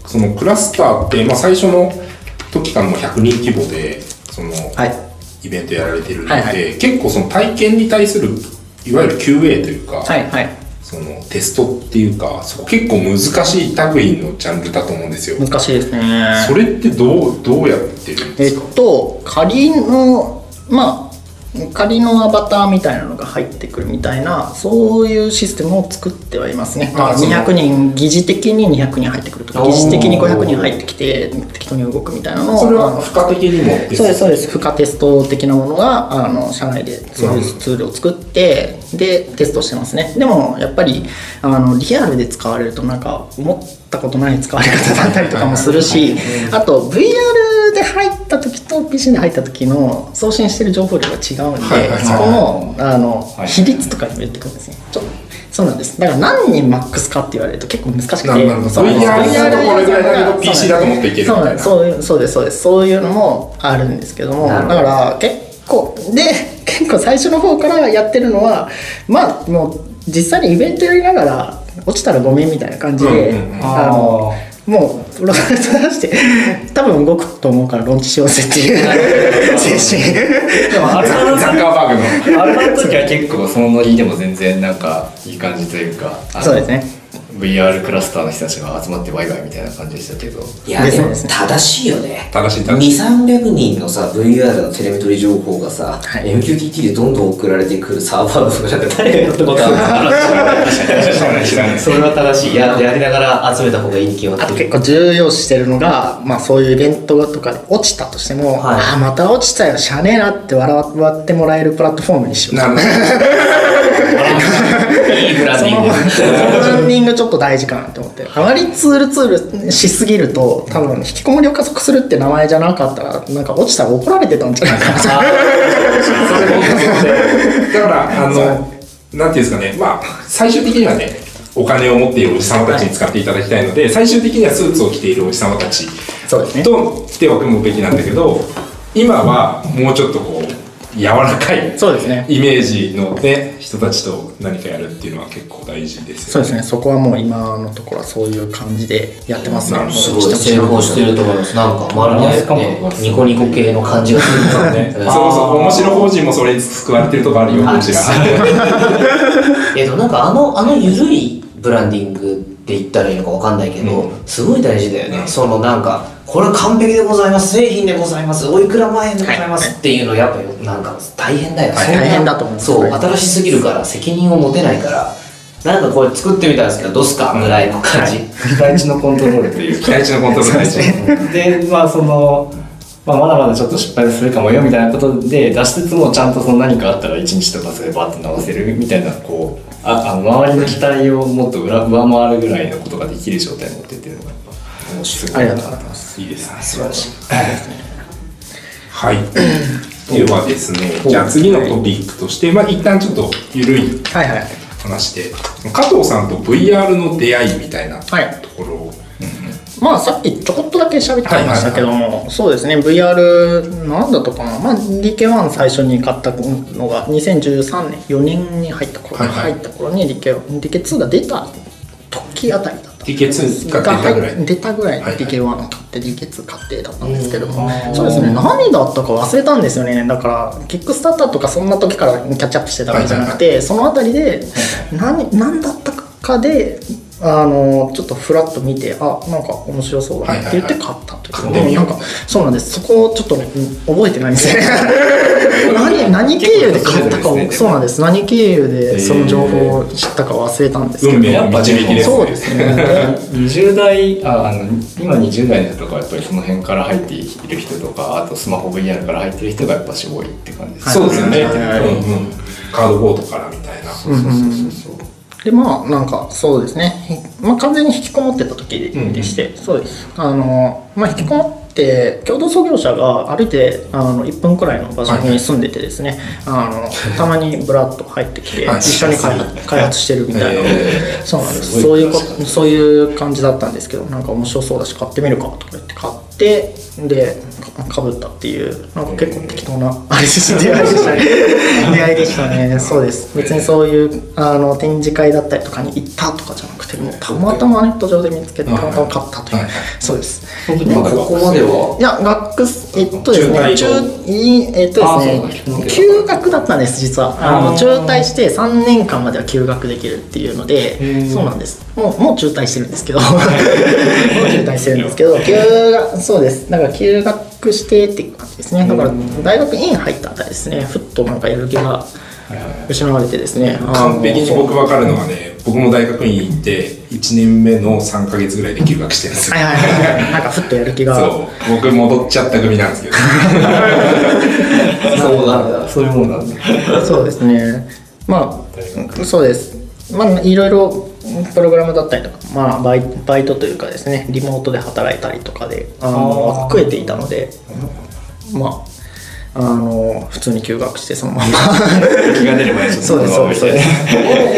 そのクラスターって、まあ、最初の時からもう100人規模でその、はい。イベントやられてるので、はいはい。結構その体験に対するいわゆる QA というか、はいはいそのテストっていうかそこ結構難しい類のジャンルだと思うんですよ、難しいですね。それってどうどうやってるんでえっすか、と仮のまあ仮のアバターみたいなのが入ってくるみたいなそういうシステムを作ってはいますね、まあ、あそう。200人疑似的に200人入ってくるとか疑似的に500人入ってきて適当に動くみたいなのをそれは付加的にも？そうですそうです。負荷テスト的なものがあの社内でそういうツールを作ってでテストしてますね。でもやっぱりあのリアルで使われるとなんか思ったことない使われ方だったりとかもするしあと VR で入った時と PC で入った時の送信してる情報量が違うんで、はいはいそこのあの、はい比率とかにも言ってくるんですねちょそうなんですだから何人マックスかって言われると結構難しくて VR だとこれぐらいだけど PC だともっといけるみたいなそうそうですそうですそういうのもあるんですけどもだから結構で結構最初の方からやってるのはまあもう実際にイベントやりながら落ちたらごめんみたいな感じで、うんうんうんあのもうプロダクト出して多分動くと思うからローンチしようぜっていう。精神でもあれザッカーバーグの。あれの時は結構そのノリでも全然なんかいい感じというか。そうですね VR クラスターの人たちが集まってワイワイみたいな感じでしたけど。いやでも正しいよね。正しい正しい。2300人のさ VR のテレメトリ情報がさ、はい。MQTT でどんどん送られてくるサーバーのとかなんか誰がやったことあるそれは正しい。いややりながら集めた方がいいに決まあとってる結構重要視してるのが、まあ、そういうイベントとかで落ちたとしても、はい。ああまた落ちたよしゃあねえなって笑わってもらえるプラットフォームにしよう。なるほどランそのディング。ブランディングちょっと大事かなって思って。あまりツールツールしすぎると多分引きこもりを加速するって名前じゃなかったらなんか落ちたら怒られてたんじゃないかな。だからあのなんていうんですかね。まあ最終的にはねお金を持っているおじさまたちに使っていただきたいので、最終的にはスーツを着ているおじさまたちそうですね。と手を組むべきなんだけど今はもうちょっとこう柔らかいそうですね。イメージの、ね、人たちと何かやるっていうのは結構大事ですよそうですね。そこはもう今のところはそういう感じでやってます。ねすごい成功してると思います。なんかまるで、ね、ニコニコ系の感じがするそうね。そうそう面白法人もそれに救われてるとこあるよこちらえっとなんかあのあの緩いブランディングって言ったらいいのかわかんないけど、すごい大事だよね、そのなんかこれ完璧でございます。製品でございます。おいくら万円でございます。っていうのやっぱりなんか大変だよね、はい。大変だと思いますそうはい新しすぎるから責任を持てないから。なんかこれ作ってみたんですけどどうすか？ぐらいの感じ、期待値のコントロールというか。期待値のコントロールでまあその、まあ、まだまだちょっと失敗するかもよみたいなことで出しつつもちゃんとその何かあったら1日とかそれバッて直せるみたいなこうああの周りの期待をもっと裏上回るぐらいのことができる状態に持ってっていうのが面白いありがとうございます。いいですね。素晴らしい。はい。ではですねじゃあ次のトピックとしてまあ一旦ちょっと緩いはいはい。話で加藤さんと VR の出会いみたいなはい。ところを、まあさっきちょこっとだけ喋ってましたけども、そうですね VR なんだったかな。まあ DK1 最初に買ったのが2013年4年に入った頃、はいはい。入った頃に DK DK2 が出た時あたりだった DK2 が出たぐらい。が出たぐらいはいはい DK1 を買って DK2 買ってだったんですけども、そうですね。何だったか忘れたんですよね。だからキックスターターとかそんな時からキャッチアップしてたわけじゃなくて、そのあたりで何何だったかであのちょっとフラッと見てあなんか面白そうだなって言って買ったという。買って。みようなんかそうなんです。そこをちょっと、うん覚えてないんですね。何何経由で買ったかを、ね。そうなんです。何経由でその情報を知ったか忘れたんですけど、運命の導きですそうですね。20代ああの今20代の人とかはやっぱりその辺から入っている人とかあとスマホ VR から入ってる人がやっぱし多いって感じですそうですよね、はいはいはい。うんうん、カードボードからみたいな、そうそうそうそうでまあなんかそうですね、まあ、完全に引きこもってた時でして、そうです。あの、まあ、引きこもって共同創業者が歩いてあの1分くらいの場所に住んでてですね、あのたまにブラッと入ってきてはい一緒に開発してるみたいな、えそうなんです。そういうこそういう感じだったんですけどなんか面白そうだし買ってみるかとか言って買ってでかかぶったっていうなんか結構適当なあれです 出会いでしたね。出会いでしたね。そうです。別にそういうあの展示会だったりとかに行ったとかじゃなくてもうたまたまネット上で見つけてたまたま買ったという。そうです。その時まあまだここまでは？いや学生えっとですね中えっとあですね。休学だったんです実は。あの中退して3年間までは休学できるっていうのでー。そうなんです。もうもう中退してるんですけど。もう中退してるんですけど休学そうです。だから休学してっていう感じですね。だから大学院入ったあたりですね。ふっとなんかやる気が失われてですね。完璧に僕分かるのはね僕も大学院行って1年目の3か月ぐらいで休学してるんですよ。はいはいはい。はいなんかふっとやる気が。そう。僕戻っちゃった組なんですけど。そうなんだ。そういうもんなんだ。そうですね。まあ、そうです。まあ、いろいろプログラムだったりとか、まあ、バイバイトというかですね、リモートで働いたりとかで、あの、あー。食えていたので、まあ、あの、普通に休学して、そのまま。気が出る前にそうですそうですそうです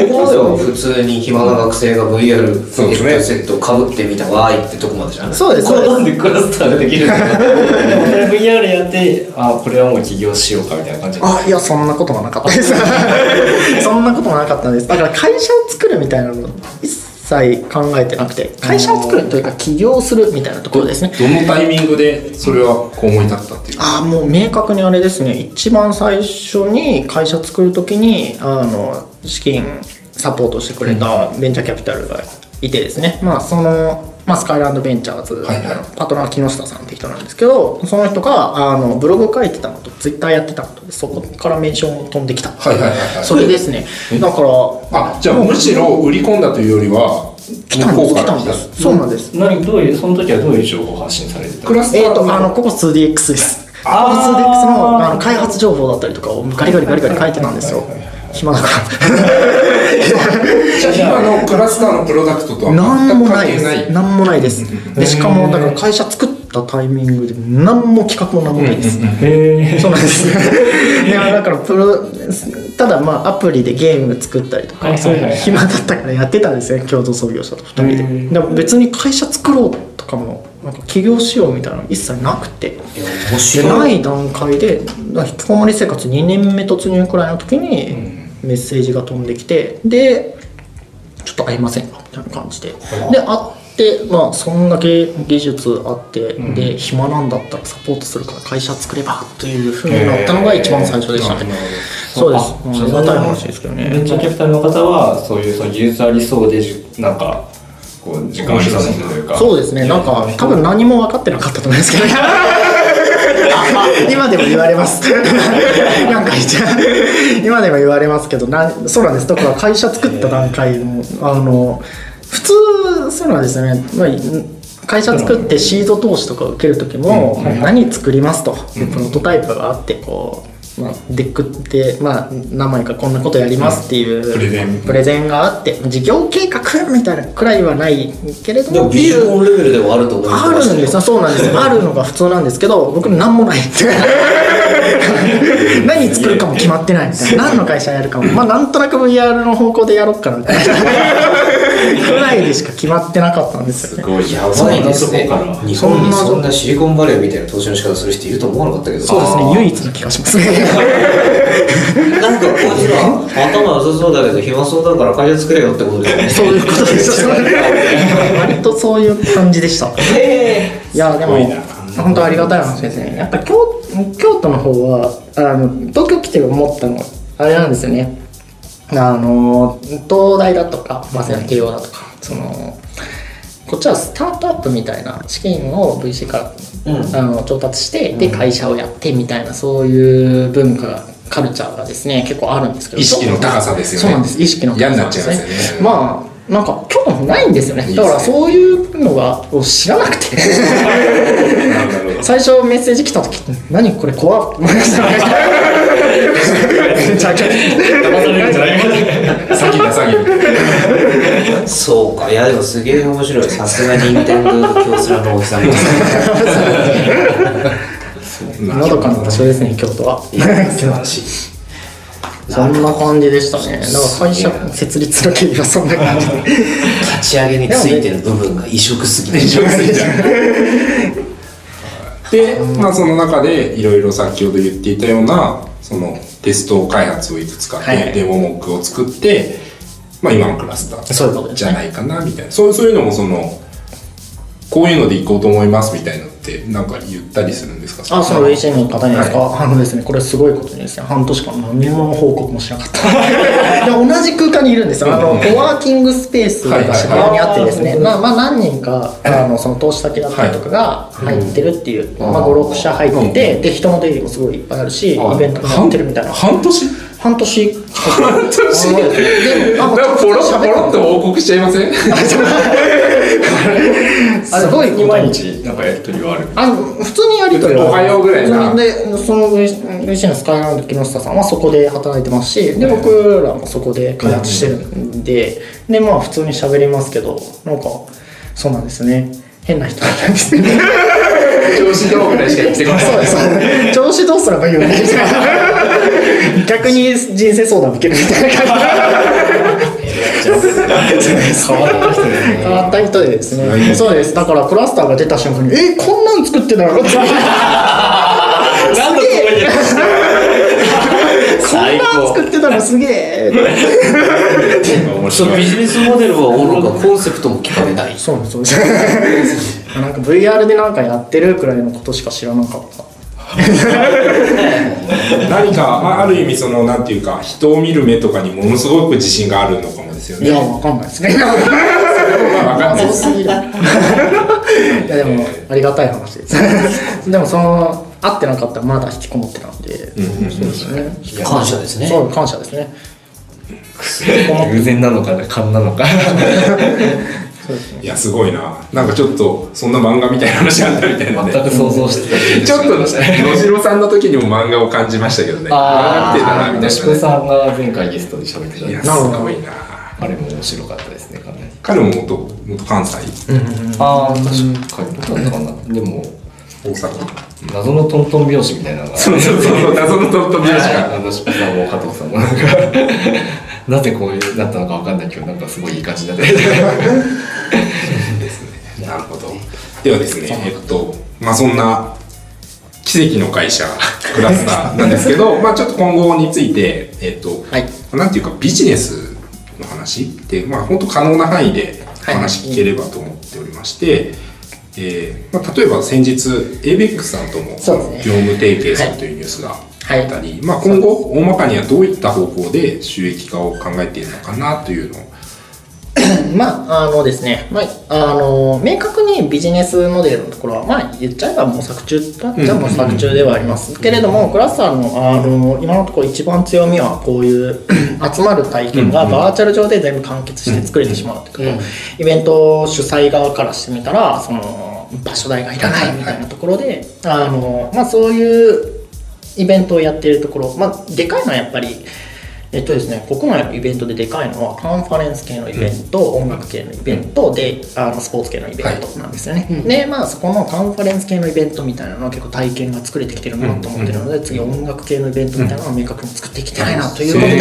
ここまでは普通に暇な学生が VR そうですねヘッドセットをかぶってみたわーいってとこまでじゃんそうです、これででクラスターができるんだろう VR やってあこれはもう起業しようかみたいな感じす。あ、いや、そんなこともなかったです。そんなこともなかったんです。だから会社を作るみたいなの一切考えてなくて、会社を作るというか起業するみたいなところですね。どのタイミングでそれはこう思い立ったっていう？かああもう明確にあれですね。一番最初に会社作る時にあの資金サポートしてくれたベンチャーキャピタルがいてですね、まあその、まあ、スカイランドベンチャーズのはいはい。パートナー木下さんって人なんですけどその人があのブログ書いてたのとツイッターやってたのとでそこからメンションを飛んできた。はいはいはいはい。それですね。だからあじゃあむしろ売り込んだというよりは来たんです来たんです。そうなんです。何どういうその時はどういう情報発信されてたクラスタえー、ーとあのここ 2DX です。あー。2DX のあの開発情報だったりとかをガリガリガリガリ書いてたんですよ暇だからじゃあ今のクラスターのプロダクトとはなん全くもないです。なんもないです。でしかもだから会社作ったタイミングで何も企画も何もないです。へえそうなんです。いやだからプロただまあアプリでゲーム作ったりとかそういう暇だったからやってたんですね共同創業者と2人うんででも別に会社作ろうとかもなんか起業しようみたいなの一切なくて。ない。い段階で引きこもり生活2年目突入くらいの時にメッセージが飛んできてでちょっと会いませんかみたいな感じで。で会ってまあそんだけ技術あって、で暇なんだったらサポートするから会社作ればというふうになったのが一番最初でしたね、そうです。ありがたい話ですけどベンね。チャーキャピタルの方はそういうその技術ありそうでじなんかこう時間を刻んでというか。そうですね。なんか多分何も分かってなかったと思いますけど 今でも言われます。なんか一今でも言われますけどなんそうなんです。だから会社作った段階のあの普通そうなんですよね、まあ、会社作ってシード投資とか受ける時も、何作りますと、でプロトタイプがあってこう、まあ、デックって、まあ、何枚かこんなことやりますっていう、プレゼン。プレゼンがあって事業計画？みたいなくらいはないけれどでもビジョンレベルではあると思いあるんですよ。そうなんです あるのが普通なんですけど僕何もないって。何作るかも決まってないみたいな。何の会社やるかも。まあなんとなく VR の方向でやろうかなみたいなぐらいでしか決まってなかったんですよね。ごいやばいですね。日本にそんなシリコンバレーみたいな投資の仕方する人いると思わなかったけど。そうですね唯一の気がします。ね なんかこいつら頭良さそうだけど暇そうだから会社作れよってことですよね。そういうことでした割とそういう感じでした。いやでも本当ありがたい話ですね。やっぱ京京都の方はあの東京来て思ったのあれなんですよねあの東大だとか早稲田慶応だとかそのこっちはスタートアップみたいな資金を VC から、うん。あの調達してで会社をやってみたいなそういう文化カルチャーがですね結構あるんですけど意識の高さですよね。そうなんです。意識の高さ嫌になっちゃいますよね。まあなんか京都もないんですよね。ね。だからそういうのがを知らなくて。最初メッセージ来た時「何これ怖っ」思いました詐欺だ詐欺そうかいやでもすげえ面白いさすが任天堂と京セラの大木さんですのどかな場所ですね京都は素晴らしいそんな感じでしたねだから会社設立の経緯はそんな感じで立ち上げについてる部分が異色すぎてで、まあ、その中でいろいろ先ほど言っていたようなそのテスト開発をいくつかで、はいデモモックを作って、まあ、今のクラスターじゃないかなみたいな。そうそういうのもそのこういうのでいこうと思いますみたいなのってなんか言ったりするんですか？あその VC の方にですか、あのですねこれすごいことにですね半年間何も報告もしなかった。で同じ空間にいるんですよ。あのコワーキングスペースが渋谷にあってですね、まあ、まあ何人かあのその投資先だったりとかが入ってるっていう、まあ、56社入っててで人の出入りもすごいいっぱいあるしイベントもやってるみたいな。半年？半年。半年？でもポロッと報告しちゃいません？すごい毎日なんかやり取りはある。あの普通にやりとりはおはようぐらいな。でその VC のスカイランド木下さんはそこで働いてますしで僕らもそこで開発してるんででまあ普通に喋りますけどなんかそうなんですね。変な人なんですね。調子どうぐらいしか言ってこない。そうです。調子どうすればいいよね逆に人生相談受けるみたいな感じ変わった人ですね。変わった人でですはい。ねそうです。だからクラスターが出た瞬間に「えこんなん作ってたの?」ってなんだそこんなん作ってたのすげえ。そのビジネスモデルはおろかコンセプトも聞かれない。そうですそうですなんか VR でなんかやってるくらいのことしか知らなかった 何かあある意味そのなんていうか人を見る目とかにものすごく自信があるのかもですよね。いやわかんないですね。まあわかんないです いやでもありがたい話です。でもその会ってなかったらまだ引きこもってたんで、そうですね。感謝ですね。そう感謝ですね。偶然なのか勘なのかいやすごいな。なんかちょっとそんな漫画みたいな話あったみたいなんで。全く想像してた。ちょっと野次さんの時にも漫画を感じましたけどね。ああってたなみたいな吉部さんが前回ゲストで喋ってた。んですいやすごいな。あれも面白かったですねかなり彼も元元関西。ああ確かにどうだったかなでも大阪。謎のトントン拍子みたいなのが。そうそうそう謎のトントン拍子が。あの吉部さんも加藤さんもなんかなぜこうなったのかわかんないけどなんかすごいいい感じになって なるほど。ではですねえっとまあそんな奇跡の会社クラスターなんですけど まあちょっと今後についてえっと、はい。なんていうかビジネスの話ってまあ本当可能な範囲でお話聞ければと思っておりまして、えーまあ、例えば先日 ABEX さんとも業務提携するというニュースがはい。あったり、まあ、今後大まかにはどういった方向で収益化を考えているのかなというのをまあ、あのですね、まあ、あの、明確にビジネスモデルのところは、まあ、言っちゃえば模索中だっちゃ模索中ではあります。けれども、クラスターの、あの、今のところ一番強みは、こういう 集まる体験がバーチャル上で全部完結して作れてしまうっていうこと。イベント主催側からしてみたら、その、場所代がいらないみたいなところで、あの、まあ、そういうイベントをやっているところ、まあ、でかいのはやっぱり、えっとですね、国内のイベントででかいのはカンファレンス系のイベント、音楽系のイベントであのスポーツ系のイベントなんですよね、でまあそこのカンファレンス系のイベントみたいなのは結構体験が作れてきてるなと思ってるので、次音楽系のイベントみたいなのは明確に作っていきたいなということで、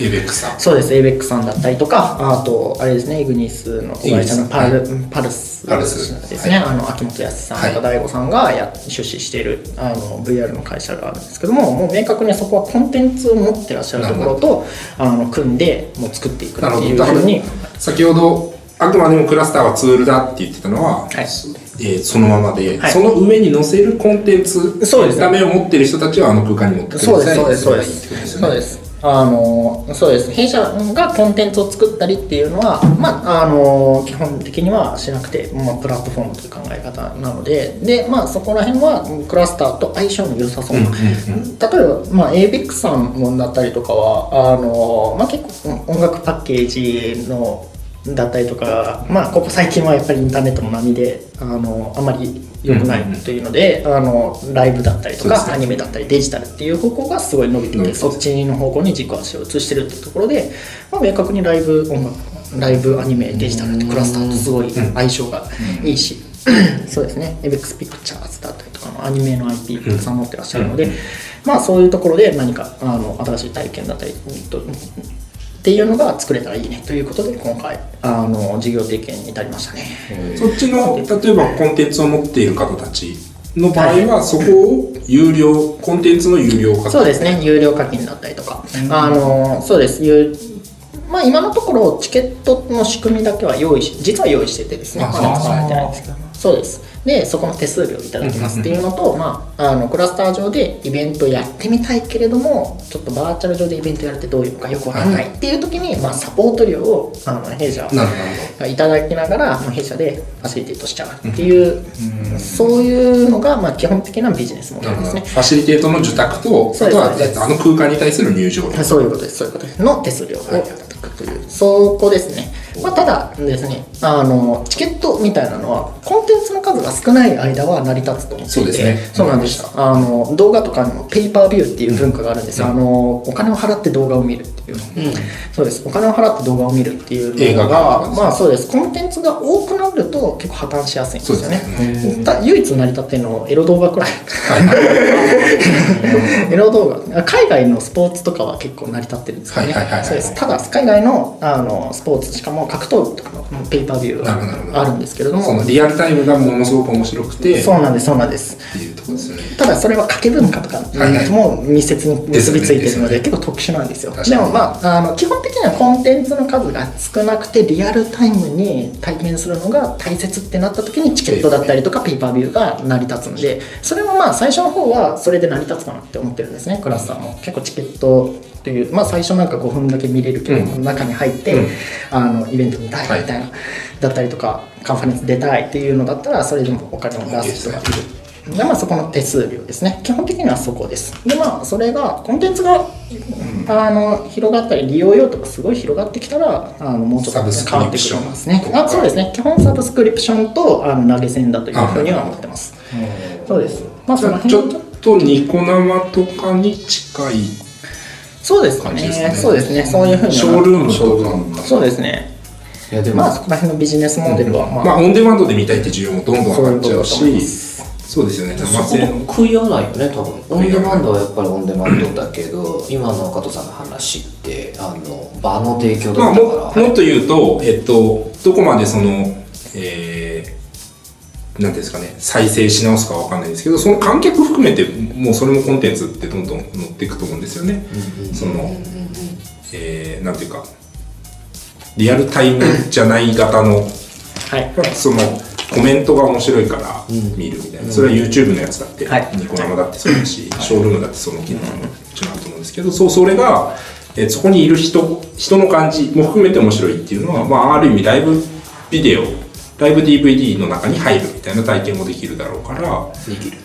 エイベックさん。そうです ABEX さんだったりとかあとあれですねイグニスの子会社のパル,、パルス。パルスですね、あの秋元康さんとか大悟さんがや出資しているあの VR の会社があるんですけどももう明確にそこはコンテンツを持ってらっしゃるところとあの組んでもう作っていくっていうふうに先ほどあくまでもクラスターはツールだって言ってたのは、はい。えーそのままで、はい。その上に載せるコンテンツそうです。エンタメを持ってる人たちはあの空間に持ってくそうですそうですそうです。そうですあのそうです。弊社がコンテンツを作ったりっていうのは、まあ、あの基本的にはしなくて、まあ、プラットフォームという考え方なのでで、まあ、そこら辺はクラスターと相性の良さそうな、例えば、まあ、ABEX さんもだったりとかはあの、まあ、結構音楽パッケージのだったりとか、まあ、ここ最近はやっぱりインターネットの波であのあまり良くないというので、あのライブだったりとか、アニメだったりデジタルっていう方向がすごい伸びてて、そっちの方向に軸足を移してるっていうところで、まあ、明確にライブ音楽ライブアニメデジタルってクラスターとすごい相性がいいし、そうですね。ABEX ピクチャーズだったりとかのアニメの IP たくさん持ってらっしゃるので、まあそういうところで何かあの新しい体験だったりとっていうのが作れたらいいねということで今回あの事業提携に至りましたね。そっちの例えばコンテンツを持っている方たちの場合は、そこを有料コンテンツの有料化。そうですね、有料課金だったりとか、あのそうです、有まあ、今のところチケットの仕組みだけは用意し、実は用意しててですね、あまだ使われてないんですけど、そうです。で、そこの手数料いただきますっていうのと、まあ、あのクラスター上でイベントやってみたいけれども、ちょっとバーチャル上でイベントやるってどういうのかよくわかんないっていう時に、まあ、サポート料をあの弊社なるほどなるほいただきながら、まあ、弊社でファシリテートしちゃうっていう、そういうのが、まあ、基本的なビジネスモデルですね。ファシリテートの受託とあとはあの空間に対する入場料そういうことです、そういうことです。の手数料をい。ただくという、そこですね。まあ、ただですね、あの、チケットみたいなのは、コンテンツの数が少ない間は成り立つと思っていて、そうですねそうなんです。あの、動画とかにもペーパービューっていう文化があるんですよ。あの、お金を払って動画を見るっていう。そうです。お金を払って動画を見るっていう映画のが、まあそうです。コンテンツが多くなると結構破綻しやすいんですよね。た唯一成り立ってるのはエロ動画くらい。エロ動画海外のスポーツとかは結構成り立ってるんですよねそうですただ海外のあのスポーツしかも格闘技とかのペーパービューがあるんですけれども。そのリアルタイムがものすごく面白くて。っそうなんですそうなんです。ていうところですよね。ただそれは掛け文化とかも密接に結びついてるので結構特殊なんですよ。でもまああの基本的にはコンテンツの数が少なくてリアルタイムに体験するのが大切ってなった時にチケットだったりとかペーパービューが成り立つんでそれもまあ最初の方はそれで成り立つかなって思ってるんですねクラスターも。結構チケットっていうまあ最初なんか5分だけ見れるけど、うん。中に入って、うん。あのイベント見たいみたいな、だったりとかカンファレンス出たいっていうのだったらそれでもお金を出す人がいるでまあそこの手数料ですね。基本的にはそこです。でまあそれがコンテンツが、あの広がったり利用用途がすごい広がってきたらあのもうちょっと変わってくリプションるんですねあそうですね。基本サブスクリプションとあの投げ銭だというふうには思ってます。そうです。まあそのちょ辺っとニコ生とかに近いそうですね。そうですね。そういうふうにショールームとかそうですね。いやでも、まあそこら辺のビジネスモデルはまあ、まあオンデマンドで見たいって需要もどんどん上がっちゃうしそうですよね。生そこ食い合わないよね多分オンデマンドはやっぱりオンデマンドだけど今の加藤さんの話ってあの場の提供まあ、だったもから、もっと言うと、えっと、どこまでその、えー、ていうんですかね、再生し直すかわかんないんですけど、その観客含めて、もうそれもコンテンツってどんどん乗っていくと思うんですよね。その、えー、なんていうか、リアルタイムじゃない型の、はい。その、コメントが面白いから見るみたいな、それは YouTube のやつだって、はい。ニコ生だってそうだし、ショールームだってその機能ももちろんあると思うんですけど、そう、それが、えーそこにいる人人の感じも含めて面白いっていうのは、まあ、ある意味ライブビデオライブ DVD の中に入るみたいな体験もできるだろうからできる。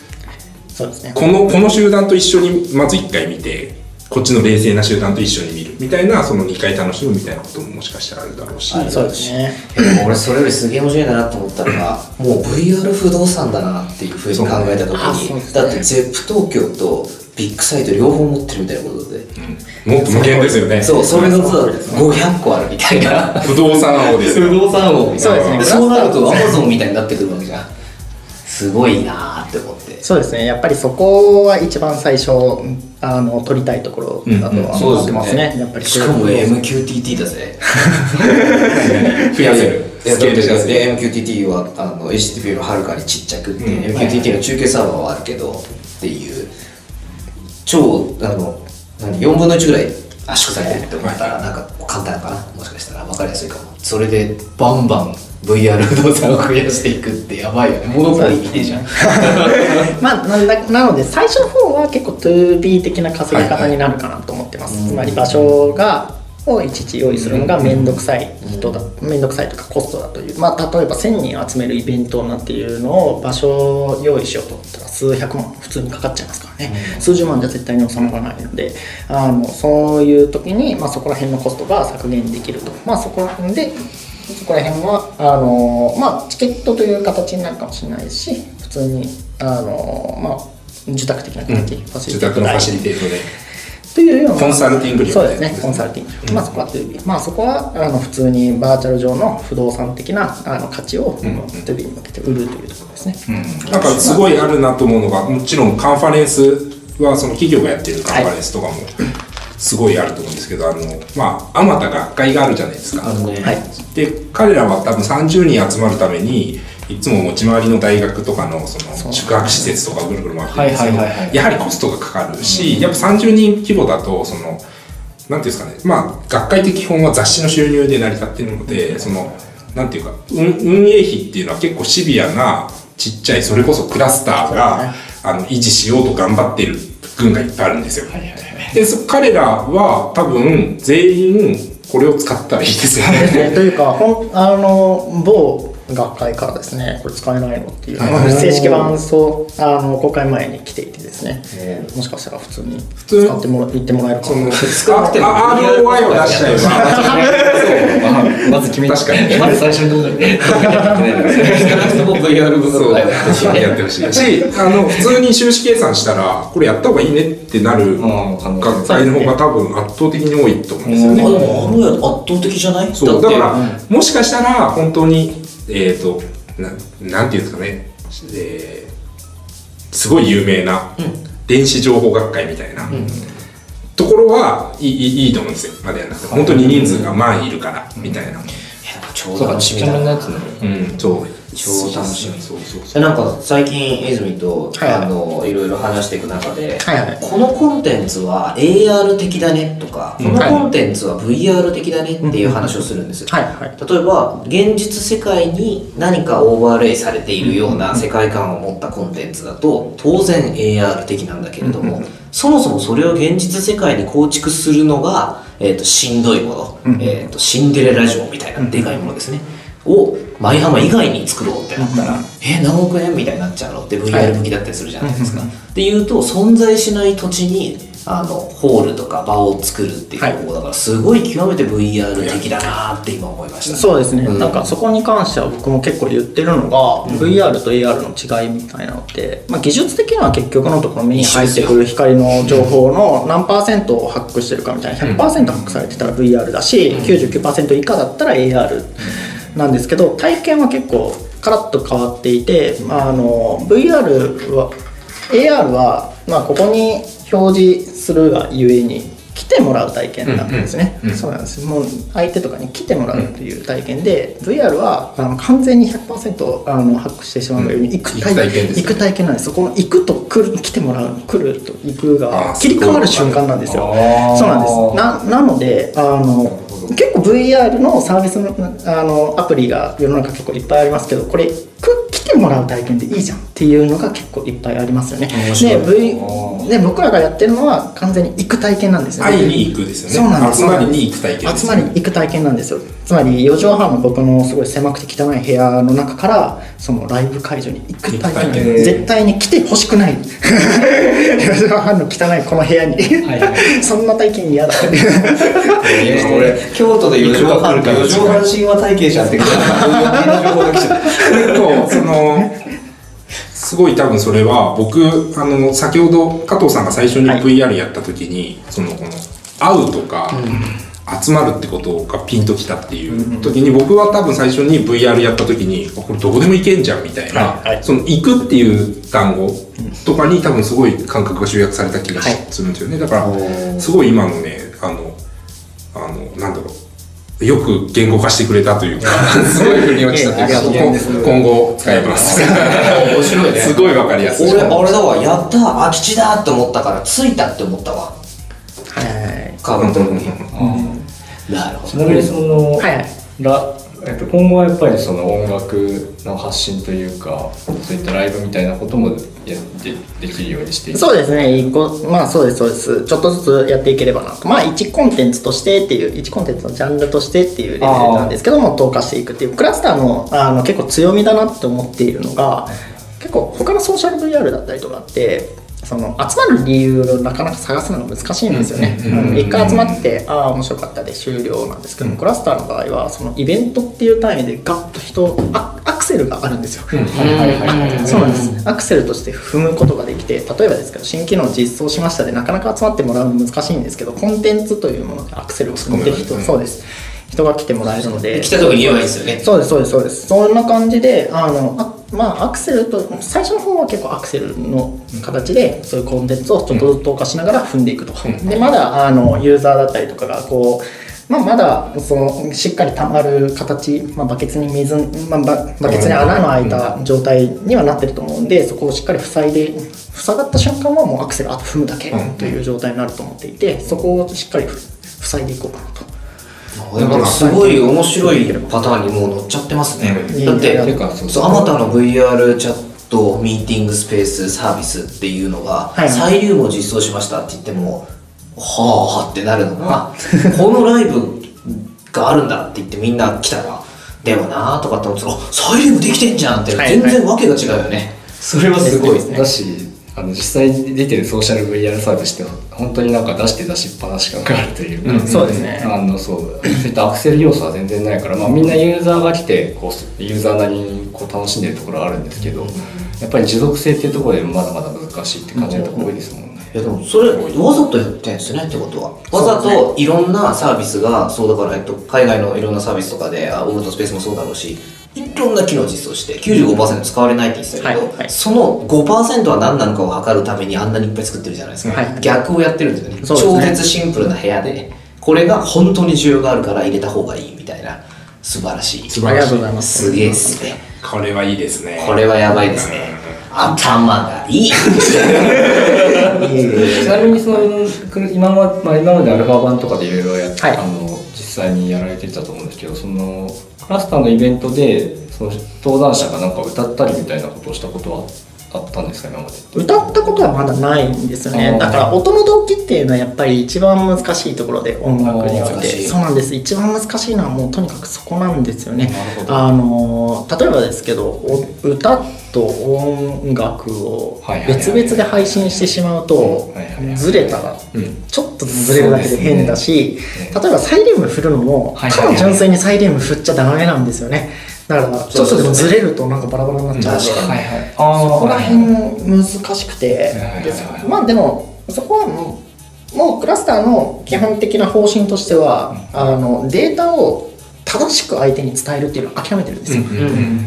そうですね。このこの集団と一緒にまず1回見てこっちの冷静な集団と一緒に見る。みたいなその2回楽しむみたいなことももしかしたらあるだろうし、そうですね。でも俺それよりすげえ面白いなと思ったのがもう。VR 不動産だなっていうふうに考えた時あそう。ですねにだって ZEP 東京とビッグサイト両方持ってるみたいなことで。もっと無限ですよね。そうそれのさ500個あるみたいな。不動産王ですよ。不動産王みたいな。そうですね。そうなるとアマゾンみたいになってくるわけじゃん。すごいなーって思って。そうですね。やっぱりそこは一番最初あの取りたいところだとは思ってますね,、やっぱり。しかも MQTT だぜ。増やせる。スケールしやすいで MQTT はあの HTTP よりはるかにちっちゃくって、MQTT の中継サーバーはあるけどっていう超あの何4分の1ぐらい圧縮されてるって思ったらなんか簡単かな？もしかしたら。分かりやすいかも。それでバンバン VR 不動産を増やしていくってやばいよね。モノポリみてえじゃん。まあ、なんだなので最初の方は結構 2B 的な稼ぎ方になるかなと思ってます、つまり場所がをいちいち用意するのが面倒くさい人だ面倒くさいとかコストだという、まあ、例えば1000人集めるイベントなんていうのを場所を用意しようと思ったら数百万普通にかかっちゃいますからね、数十万じゃ絶対に収まらないので。あのそういう時に、まあ、そこら辺のコストが削減できると。まあそこら辺でそこら辺はあのまあチケットという形になるかもしれないし普通にあのまあ受託的な形、ファシリティ自宅のファシリテートでというよ。うなコンサルティング料。そうですねコンサルティング、まあそこは 2B まあそこはあの普通にバーチャル上の不動産的なあの価値を 2B に向けて売るというところですね、なんかすごいあるなと思うのがもちろんカンファレンスはその企業がやってるカンファレンスとかもすごいあると思うんですけど、あのまああまた学会があるじゃないですか、あのね、はい。で彼らは多分30人集まるためにいつも持ち回りの大学とかのその宿泊施設とかぐるぐる回ってるんですけどやはりコストがかかるし、やっぱ30人規模だとそのなんていうんですかねまあ学会って基本は雑誌の収入で成り立っているのでそのなんていうか運運営費っていうのは結構シビアなちっちゃいそれこそクラスターが、あの維持しようと頑張ってる軍がいっぱいあるんですよ。でそ彼らは多分全員これを使ったらいいですよね。ねというかほんあの某学会からですねこれ使えないのっていう正式版そうあの公開前に来ていてですねもしかしたら普通に通使ってもら言ってもらえるかそのな少なくても。あ ROI を出しちゃえばまず決め確かに。まず最初にどうだろう。ね少なくとも VR 分そう。のやってほしいしあの普通に収支計算したらこれやった方がいいねってなるうん学会の方が多分圧倒的に多いと思うんですよあでね。もあのや圧倒的じゃない？そう。だから、もしかしたら本当にえっ、とななんていうんですかね、えーすごい有名な電子情報学会みたいな、ところはいいいいいいと思うんですよ。までやらなくて。本当に人数が万いるからみたいな、いや超そうか楽しみだちっちゃめのやつのうん、そう超楽しみ。そうそうそう。でなんか最近泉と、はいはい。あのいろいろ話していく中で、はいはい。このコンテンツは AR 的だねとか、このコンテンツは VR 的だねっていう話をするんですよ、はいはい。例えば現実世界に何かオーバーレイされているような世界観を持ったコンテンツだと当然 AR 的なんだけれども、そもそもそれを現実世界に構築するのが、えー、としんどいもの、えー、とシンデレラ城みたいなでかいものですね、を舞浜以外に作ろうってなったら、え何億円みたいになっちゃうのって VR 向きだったりするじゃないですか。っていうと存在しない土地にあのホールとか場を作るっていう方法だからすごい極めて VR 的だなって今思いました、そうですね、うん。なんかそこに関しては僕も結構言ってるのが、VR と AR の違いみたいなのって、まあ、技術的には結局のところ目に入ってくる光の情報の何パーセントをハックしてるかみたいな100%ハックされてたら VR だし、99%以下だったら AR なんですけど体験は結構カラッと変わっていてあの VR は AR は、まあ、ここに表示するがゆえに来てもらう体験なんですね、そうなんです。もう相手とかに来てもらうという体験で、VR はあの完全に100%あのハックしてしまうがゆえに行く体験ですよね。行く体験なんです。そこの行くと来る来てもらう来ると行くが切り替わる瞬間なんですよ。そうなんです。ななのであの結構 VR のサービスのあのアプリが世の中結構いっぱいありますけどこれく来てもらう体験でいいじゃんっていうのが結構いっぱいありますよね。で v で僕らがやってるのは完全に行く体験なんですよ。ね会いに行くですよね。そうなんです。集まりに行く体験です集まりに行く体験なんですよ。つまり4畳半の僕のすごい狭くて汚い部屋の中からそのライブ会場に行く体験験。絶対に来てほしくない。4畳半の汚いこの部屋に。そんな体験嫌だ。俺京都で4畳半か4畳半神話体験じゃんって結構そのすごい多分それは僕あの先ほど加藤さんが最初にはい。VR やった時に、そのこの会うとか、集まるってことがピンときたっていう時に僕は多分最初に VR やった時にあこれどこでも行けんじゃんみたいな、はい。はい。その行くっていう単語とかに多分すごい感覚が集約された気がするんですよね。だからすごい今のねあのあのなんだろうよく言語化してくれたというか すごい腑に落ちたというか。今今後使えます。面白いね。すごいわかりやすい。俺あれだわ。やった空き地だって思ったから着いたって思ったわ。はいカーボントロになるほどちなみにその、はえっと、今後はやっぱりその音楽の発信というかそういったライブみたいなこともやでできるようにしていく。そうですね。一個まあそうですそうです。ちょっとずつやっていければなと。まあ1コンテンツとしてっていう1コンテンツのジャンルとしてっていうレベルなんですけども投下していくっていう。クラスターのあの結構強みだなって思っているのが結構他のソーシャル VR だったりとかってその集まる理由をなかなか探すのが難しいんですよね。一回集まってああ面白かったで終了なんですけども、クラスターの場合はそのイベントっていう単位でガッと人アアクセルがあるんですよ。そうなんです。アクセルとして踏むことができて例えばですけど新機能実装しましたでなかなか集まってもらうの難しいんですけどコンテンツというものでアクセルを踏んで人そうです。人が来てもらえるので。来た時に言えばいいですよね。そうですそうですそうです。そんな感じであのあまあアクセルと最初の方は結構アクセルの形でそういうコンテンツをちょっとずつ投下しながら踏んでいくと、でまだあのユーザーだったりとかがこうまあ、まだそのしっかり溜まる形、まあ、バケツに水、まあ、ババケツに穴の開いた状態にはなってると思うんでそこをしっかり塞いで塞がった瞬間はもうアクセルあと踏むだけという状態になると思っていてそこをしっかりふ塞いでいこうかなと。でもすごい面白いパターンにもう乗っちゃってますね、うん。だってあまたの VR チャットミーティングスペースサービスっていうのが、はい。サイリウムを実装しましたって言ってもはあってなるのがこのライブがあるんだって言ってみんな来たらでもなーとかって思ってたらあサイリウムできてんじゃんってはい。全然わけが違うよね、それはすごいですね。だしあの実際に出てるソーシャル VR サービスって本当になんか出して出しっぱなし感があるというか、そうですね。あのそう。そういったアクセル要素は全然ないから、まあ、みんなユーザーが来てこうユーザーなりにこう楽しんでるところはあるんですけどやっぱり持続性っていうところでまだまだ難しいって感じるところ多いですもんね。いやでもそれわざとやってんですよねってことは？わざといろんなサービスがそうだから、えっと、海外のいろんなサービスとかであオートスペースもそうだろうしいろんな機能実装して95%使われないって言ってたけど、はいはい。その5%は何なのかを測るためにあんなにいっぱい作ってるじゃないですか、はい逆をやってるんですよね。そうですね。超絶シンプルな部屋でこれが本当に需要があるから入れた方がいいみたいな素晴らしい。素晴らしいありがとうございます。すげえっすね。これはいいですね。これはやばいですね。頭がいい ちなみにそのく今ま,、まあ、今までアルファ版とかでいろいろやって、はい。あの実際にやられてたと思うんですけどそのクラスターのイベントでその登壇者がなんか歌ったりみたいなことをしたことはあったんですか今まで？歌ったことはまだないんですよね。だから音の動機っていうのはやっぱり一番難しいところで音楽において。そうなんです。一番難しいのはもうとにかくそこなんですよね。あの例えばですけどお歌と音楽を別々で配信してしまうとずれたらうん。ちょっとずれるだけで変だし、例えばサイリウム振るのもただ純粋にサイリウム振っちゃダメなんですよね。だからちょっとでもずれるとなんかバラバラになっちゃうんで、そこら辺難しくて。まあでもそこはもうもうクラスターの基本的な方針としてはあのデータを正しく相手に伝えるっていうのを諦めてるんですよ、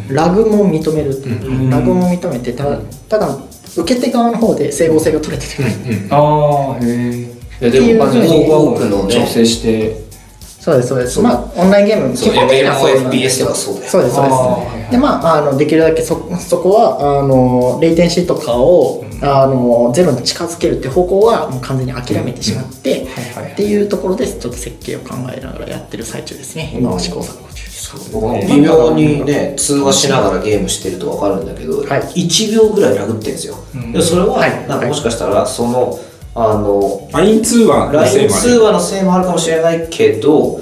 ラグも認める、ラグも認めてたただ受け手側の方で整合性が取れてる、ああへえいやでっていうもまあふうにそこはもう多くのね。調整して。そうですそうです。まあオンラインゲームそう基本的にはそうです。MMOFPS とかそうですそうです。でまああのできるだけそそこはあのレイテンシーとかをあのゼロに近づけるって方向はもう完全に諦めてしまって、はいっていうところでちょっと設計を考えながらやってる最中ですね今は試行錯誤中です微妙にね通話しながらゲームしてると分かるんだけど、はい。1秒ぐらいラグってんですよ、でそれははい。なんかもしかしたらそのあの LINE 通話のせいもあるかもしれないけど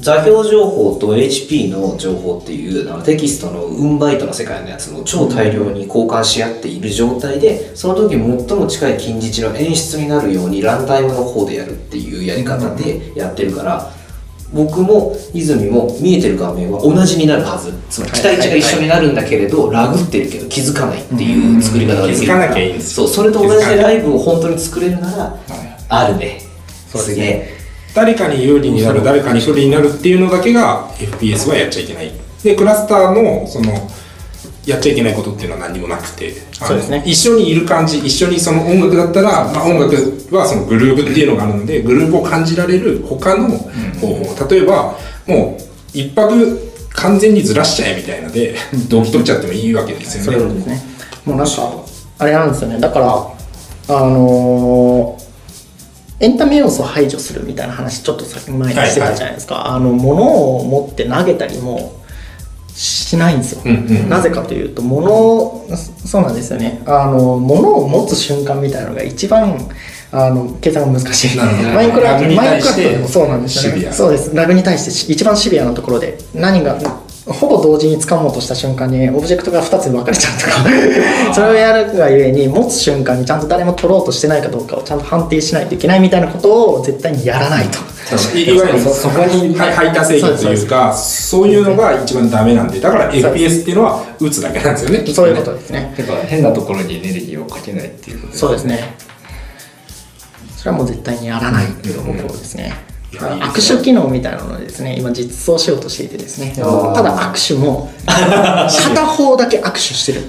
座標情報と HP の情報っていうあのテキストの運バイトの世界のやつを超大量に交換し合っている状態でその時最も近い近似値の演出になるようにランタイムの方でやるっていうやり方でやってるから僕も泉も見えてる画面は同じになるはず。つまり期待値が一緒になるんだけれどラグってるけど気づかないっていう作り方ができる気づかなきゃいいんですよ。そうそれと同じでライブを本当に作れるならあるね。すげえ誰かに有利になる誰かに不利になるっていうのだけが FPS はやっちゃいけない。でクラスターのそのやっちゃいけないことっていうのは何にもなくて。そうですね。一緒にいる感じ一緒にその音楽だったら、まあ、音楽はそのグルーブっていうのがあるのでグルーブを感じられる他の方法、例えばもう一泊完全にずらしちゃえみたいので動機取っちゃってもいいわけですよね。そうですね。もうなんかあれなんですよね。だからあのーエンタメ要素を排除するみたいな話ちょっとさっき前にしてたじゃないですか、あの物を持って投げたりもしないんですよ、うんうんなぜかというと物をそそうなんですよね。あの物を持つ瞬間みたいなのが一番あの計算が難しい。マインクラフトでもそうなんですよね。そうです。ラグに対してし一番シビアなところで何がほぼ同時に掴もうとした瞬間にオブジェクトが2つに分かれちゃうとか それをやるがゆえに持つ瞬間にちゃんと誰も取ろうとしてないかどうかをちゃんと判定しないといけないみたいなことを絶対にやらないと。いいわゆるそそこにはい排他正義というかそういうのが一番ダメなんでだから FPS っていうのは打つだけなんですよね。そういうことですね。てか変なところにエネルギーをかけないっていうことそうですね。それはもう絶対にやらないっていうところですね、握手機能みたいなのでですね今実装しようとしていてですね。ただ握手も 片方だけ握手してる。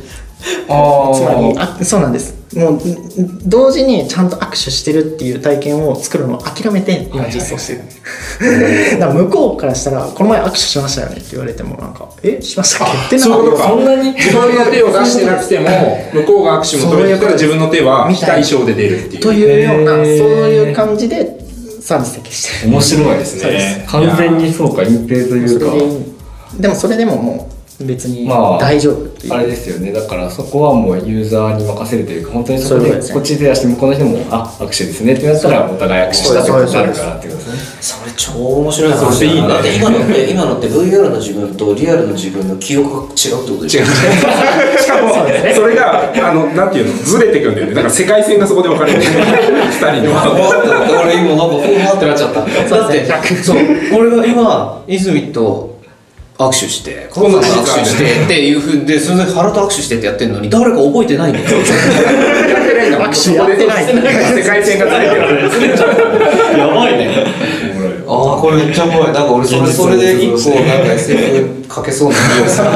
あつまりあそうなんです。もううん同時にちゃんと握手してるっていう体験を作るのを諦めて今実装してる、だから向こうからしたら「この前握手しましたよね」って言われてもなんか「え？しましたっけ?」ってなるそんなに自分の手を出してなくても向こうが握手求めてたら自分の手は非対称で出るっていう。というようなそういう感じでサービスしてる面白いですそうです。完全にそうか隠蔽というか。ででもそれでももう別にまあ大丈夫っていう、あれですよね。だからそこはもうユーザーに任せるというか本当にそこでこっち手出して向こうの人もあ握手ですねってなったらお互い握手したってことになるからってことですね。それ超面白い話だだって今のって今のって VR の自分とリアルの自分の記憶が違うってことでしょ？違う。しかもそれがあのなんていうの？ずれてくんだよね。だから世界線がそこで分かれる。二人の。俺今なんかふわってなっちゃった。だってそう。俺が今泉と握手してこんな握手してっていうふうでそれで原と握手してってやってるのに誰か覚えてないんだよ。やってないんだ。もん握手やってない世界線がずれてる。やばいねああこれめっちゃ怖い。なんか俺それそれで一個なんか SF かけそうな気がする。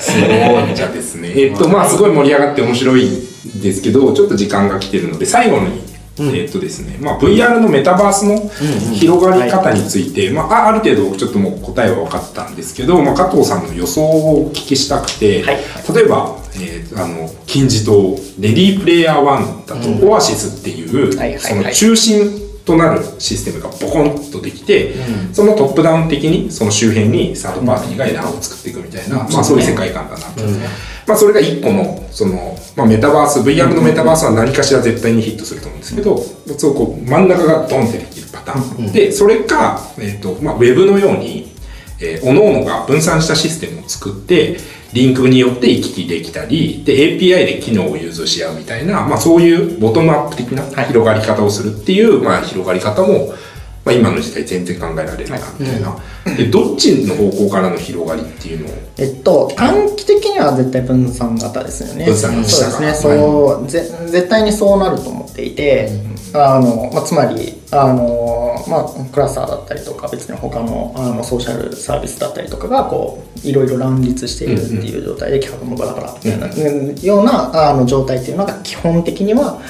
すごい。じゃあですねえっとまあすごい盛り上がって面白いですけどちょっと時間が来てるので最後に、えっとですねまあ、VR のメタバースの広がり方について、まあ、あある程度ちょっともう答えは分かったんですけど、まあ、加藤さんの予想をお聞きしたくて、はい。例えば、えーあの金字塔レディープレイヤー1だと、オアシスっていう、その中心となるシステムがボコンとできて、そのトップダウン的にその周辺にサードパーティーがエラーを作っていくみたいな、まあそういう世界観だなと。まあそれが一個の、その、まあメタバース、VR のメタバースは何かしら絶対にヒットすると思うんですけど、そうこう真ん中がドンってできるパターン。で、それか、えっ、と、まあウェブのように、えー、各々が分散したシステムを作って、リンクによって行き来できたり、で、API で機能を融通し合うみたいな、まあそういうボトムアップ的な広がり方をするっていう、まあ広がり方も、まあ今の時代全然考えられるな、みたいな。で、どっちの方向からの広がりっていうのを、えっと短期的には絶対分散型ですよね。分散型。そうですね。そう、ぜ絶対にそうなると思っていて、あのまあ、つまりあの、まあ、クラスターだったりとか別に他のあのソーシャルサービスだったりとかがこういろいろ乱立しているっていう状態で企画もバラバラみたいな、ようなあの状態っていうのが基本的には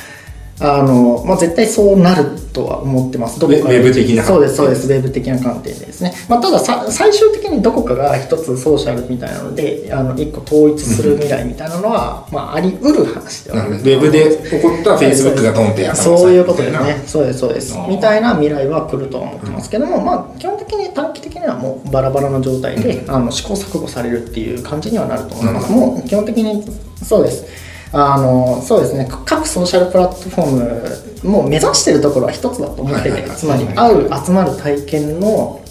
あの、まあ、絶対そうなるとは思ってます。どこかウェブ的なそうです、そうです。ウェブ的な観点でですね。まあ、たださ、最終的にどこかが一つソーシャルみたいなので、あの、一個統一する未来みたいなのは、まあ、あり得る話ではあるウェブで起こったフェイスブックがドンってやったそういうことですね。そうです、そうですみたいな未来は来るとは思ってますけども、まあ、基本的に短期的にはもうバラバラの状態で、あの試行錯誤されるっていう感じにはなると思います。もう基本的にそうです。あのそうですね。各ソーシャルプラットフォームも目指してるところは一つだと思ってて、つまり会う集まる体験の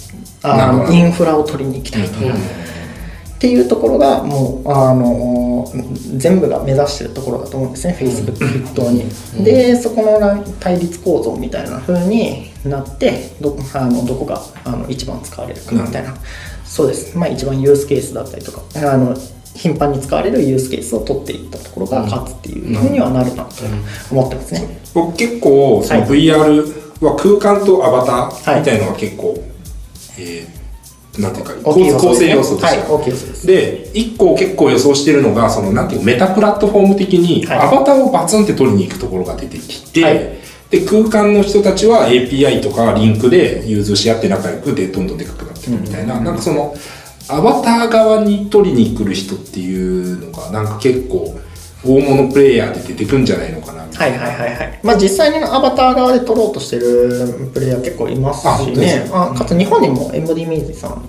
あのインフラを取りに行きたいと。っていうところがもうあの全部が目指してるところだと思うんですね、Facebook 筆頭に。でそこのな対立構造みたいな風になってどあのどこがあの一番使われるかみたいな、そうです、まあ、一番ユースケースだったりとか。あの頻繁に使われるユースケースを取っていったところが勝つっていう風にはなるなと思ってますね。僕結構そのはい。VR は空間とアバターみたいのが結構、えーなんていうか構成要素として。はい大きい要素です。で一個結構予想してるのがそのなんていうかメタプラットフォーム的にはい。アバターをバツンって取りに行くところが出てきて、はい。で空間の人たちは API とかリンクで融通し合って仲良くでどんどんでかくなっていくみたいな、なんかそのアバター側に取りに来る人っていうのがなんか結構大物プレイヤーで出てくんじゃないのかなみたはいいはいはいはい。まあ実際にアバター側で撮ろうとしてるプレイヤー結構いますあし。ねあかつ日本にも MD ミーズさん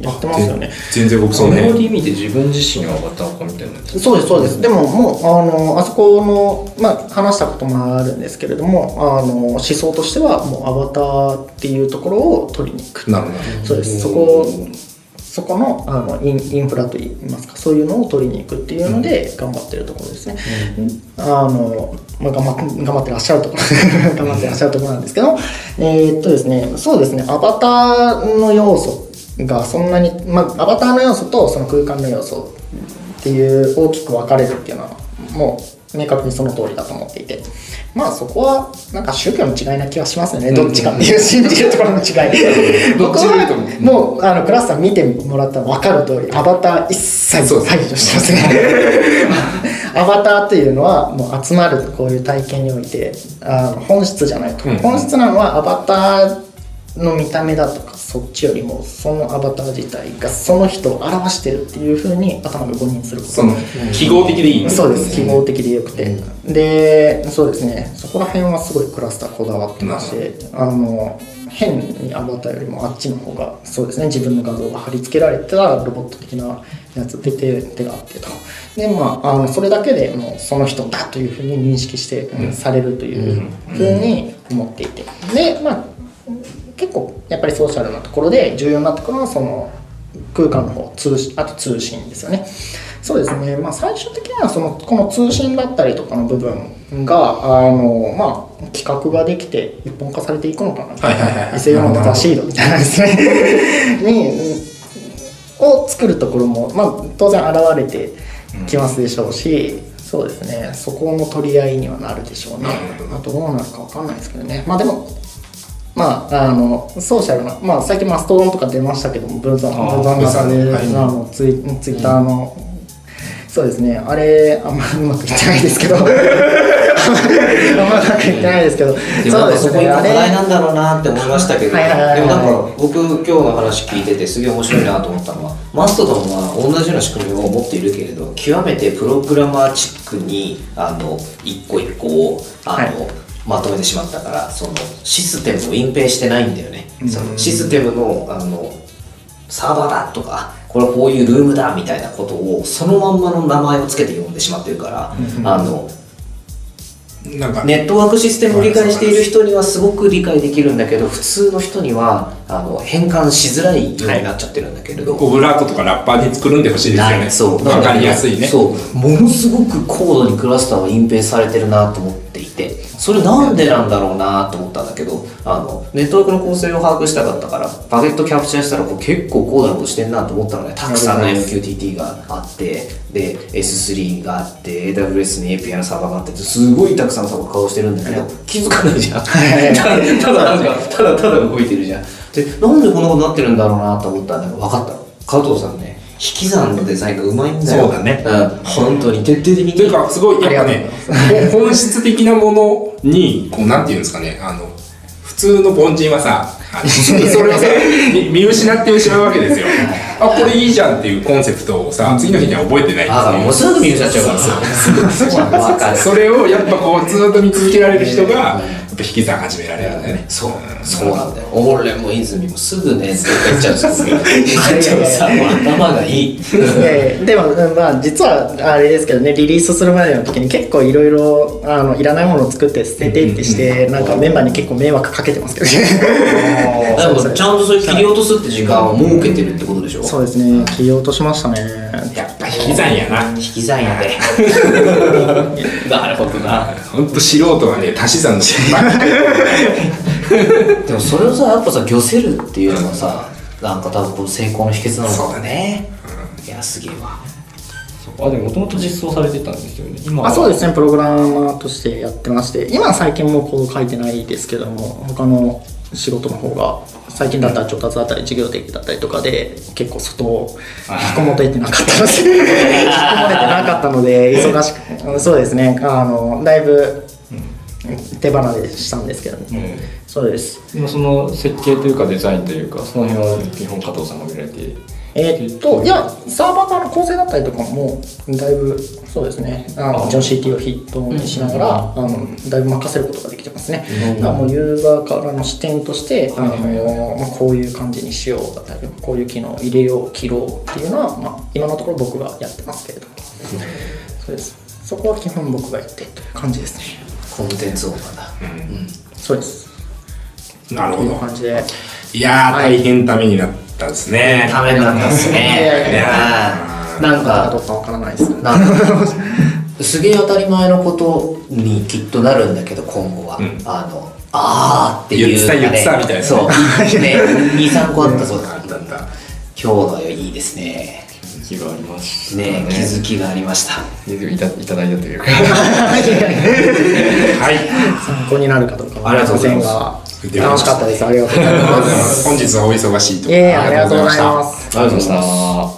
やってますよね。全然僕そその辺 MOD 見て自分自身がアバターかみたいなそうですそうです。でももうあのあそこのまあ話したこともあるんですけれども、あの思想としてはもうアバターっていうところを取りに行く。なるほどそうです。そこそこのあのインインフラといいますかそういうのを取りに行くっていうので頑張ってるところですね。あのまあ、頑張っ頑張ってらっしゃるところ 頑張ってらっしゃるところなんですけど、えーっとですねそうですねアバターの要素がそんなに、まあ、アバターの要素とその空間の要素っていう大きく分かれるっていうのはもう明確にその通りだと思っていて。まあそこはなんか宗教の違いな気はしますよね、どっちかっていう信じるところの違い。僕はもうあのクラスさん見てもらったら分かる通りアバター一切排除してますね。アバターっていうのはもう集まるこういう体験においてあの本質じゃないと、うん。本質なのはアバターの見た目だとかそっちよりもそのアバター自体がその人を表してるっていうふうに頭が誤認すること。その記号的でいい。そうです記号的でよくて、でそうですね。そこら辺はすごいクラスターこだわってましてあの変にアバターよりもあっちの方がそうですね。自分の画像が貼り付けられたロボット的なやつで手手があってと。でまああのそれだけでもうその人だというふうに認識して、うんされるというふうに思っていて。でまあ結構やっぱりソーシャルなところで重要になってくるのはその空間の方通信あと通信ですよね。そうですね。まあ最終的にはそのこの通信だったりとかの部分があのまあ企画ができて一本化されていくのかな。はいはいはい異性用のザ・シードみたいなですね。にを作るところも、まあ、当然現れてきますでしょうし、そうですね。そこの取り合いにはなるでしょうね。あとどうなるかわかんないですけどね。まあでもまあ、あのソーシャルな、まあ、最近マストドンとか出ましたけどもブーザンあーブーザン型で、はい。あのツイツイッターの、そうですね。あれあんまりうまくいってないですけど。あんまりうまくいってないですけど。でもなんかそこ今課題なんだろうなって思いましたけど、でもなんか僕今日の話聞いててすげえ面白いなと思ったのは、マストドンは同じような仕組みを持っているけれど極めてプログラマーチックにあの一個一個をあの、はいまとめてしまったからそのシステムを隠蔽してないんだよね、そのシステムのあのサーバーだとかこれはこういうルームだみたいなことをそのまんまの名前をつけて呼んでしまってるから、あのなんかネットワークシステムを理解している人にはすごく理解できるんだけど普通の人にはあの変換しづらいようになっちゃってるんだけれど、オブラートとかラッパーに作るんでほしいですよね。そう。わかりやすいね。そう。ものすごく高度にクラスターは隠蔽されてるなと思ってそれなんでなんだろうなと思ったんだけどあのネットワークの構成を把握したかったからパケットキャプチャーしたらこう結構高度なことしてんなと思ったのね。たくさんの MQTT があってで S3 があって AWS に API のサーバーがあってすごいたくさんのサーバー顔してるんだけど気づかないじゃん。ただただなんかただただ動いてるじゃん。でなんでこんなことになってるんだろうなと思ったんだけど分かったの。加藤さんね引き算のデザインがうまいんだよ。そうだね。うん。本当に徹底的に。というかすごいやっぱねほ 本質的なものにこうなんていうんですかねあの普通の凡人はさ それをさ見見失ってしまうわけですよ。あこれいいじゃんっていうコンセプトをさ次の日には覚えてないってあもうすぐ見失っちゃうから。それをやっぱこうずっと見続けられる人がやっぱ引き算始められるんだよね。そう。そうなんだよ。俺も泉もすぐねずっと言っちゃうんですよ。言っちゃうさ頭がいい。でもうんまあ実はあれですけどねリリースするまでの時に結構いろいろあのいらないものを作って捨ててってして、なんかメンバーに結構迷惑かけてますけどね。でもちゃんとそれ切り落とすって時間を設けてるってことでしょ？そうですね。切り落としましたね引き算やな。引き算やで。なるほどな。ほんと素人はね足し算のばっかりでもそれをさやっぱさ漁せるっていうのがさなんか多分こう成功の秘訣なのかもね。いやすげえわ。あでももともと実装されてたんですよね。今は。あそうですね。プログラマーとしてやってまして。今は最近もうコード書いてないですけども他の仕事の方が最近だったら調達だったり授業的だったりとかで結構外を引きこもっててなかったので引き こもれてなかったので忙しくうんそうですね。あのだいぶ手離れしたんですけど、ね。そうです。今その設計というかデザインというかその辺は基本加藤さんが見られてえーっといやサーバー側の構成だったりとかもだいぶそうですねあのあジョン CT を筆頭にしながら、あのだいぶ任せることができてますね、だからもうユーザーからの視点として、あのまあ、こういう感じにしようだったりこういう機能を入れよう切ろうっていうのは、まあ、今のところ僕がやってますけれども、そうです。そこは基本僕がやってるという感じですね。コンテンツオーナーだ。そうです。なるほど。感じで。いやー大変ためになったですね。ためになったっすいやいやなんかかどうかわからないですなんかすげえ当たり前のことにきっとなるんだけど今後は、ん。あのあーっていうのが言ってた言ってたみたいな。ねそう。ね 23個あったそうだあった。あった今日のよいいですね。気がありますね。気づきがありました。いたいただいたというか。はい。参考になるかどうかわありがとうございます楽しかったです。ありがとうございまます。本日はお忙しいところ。いえいえありがとうございます。ありがとうございました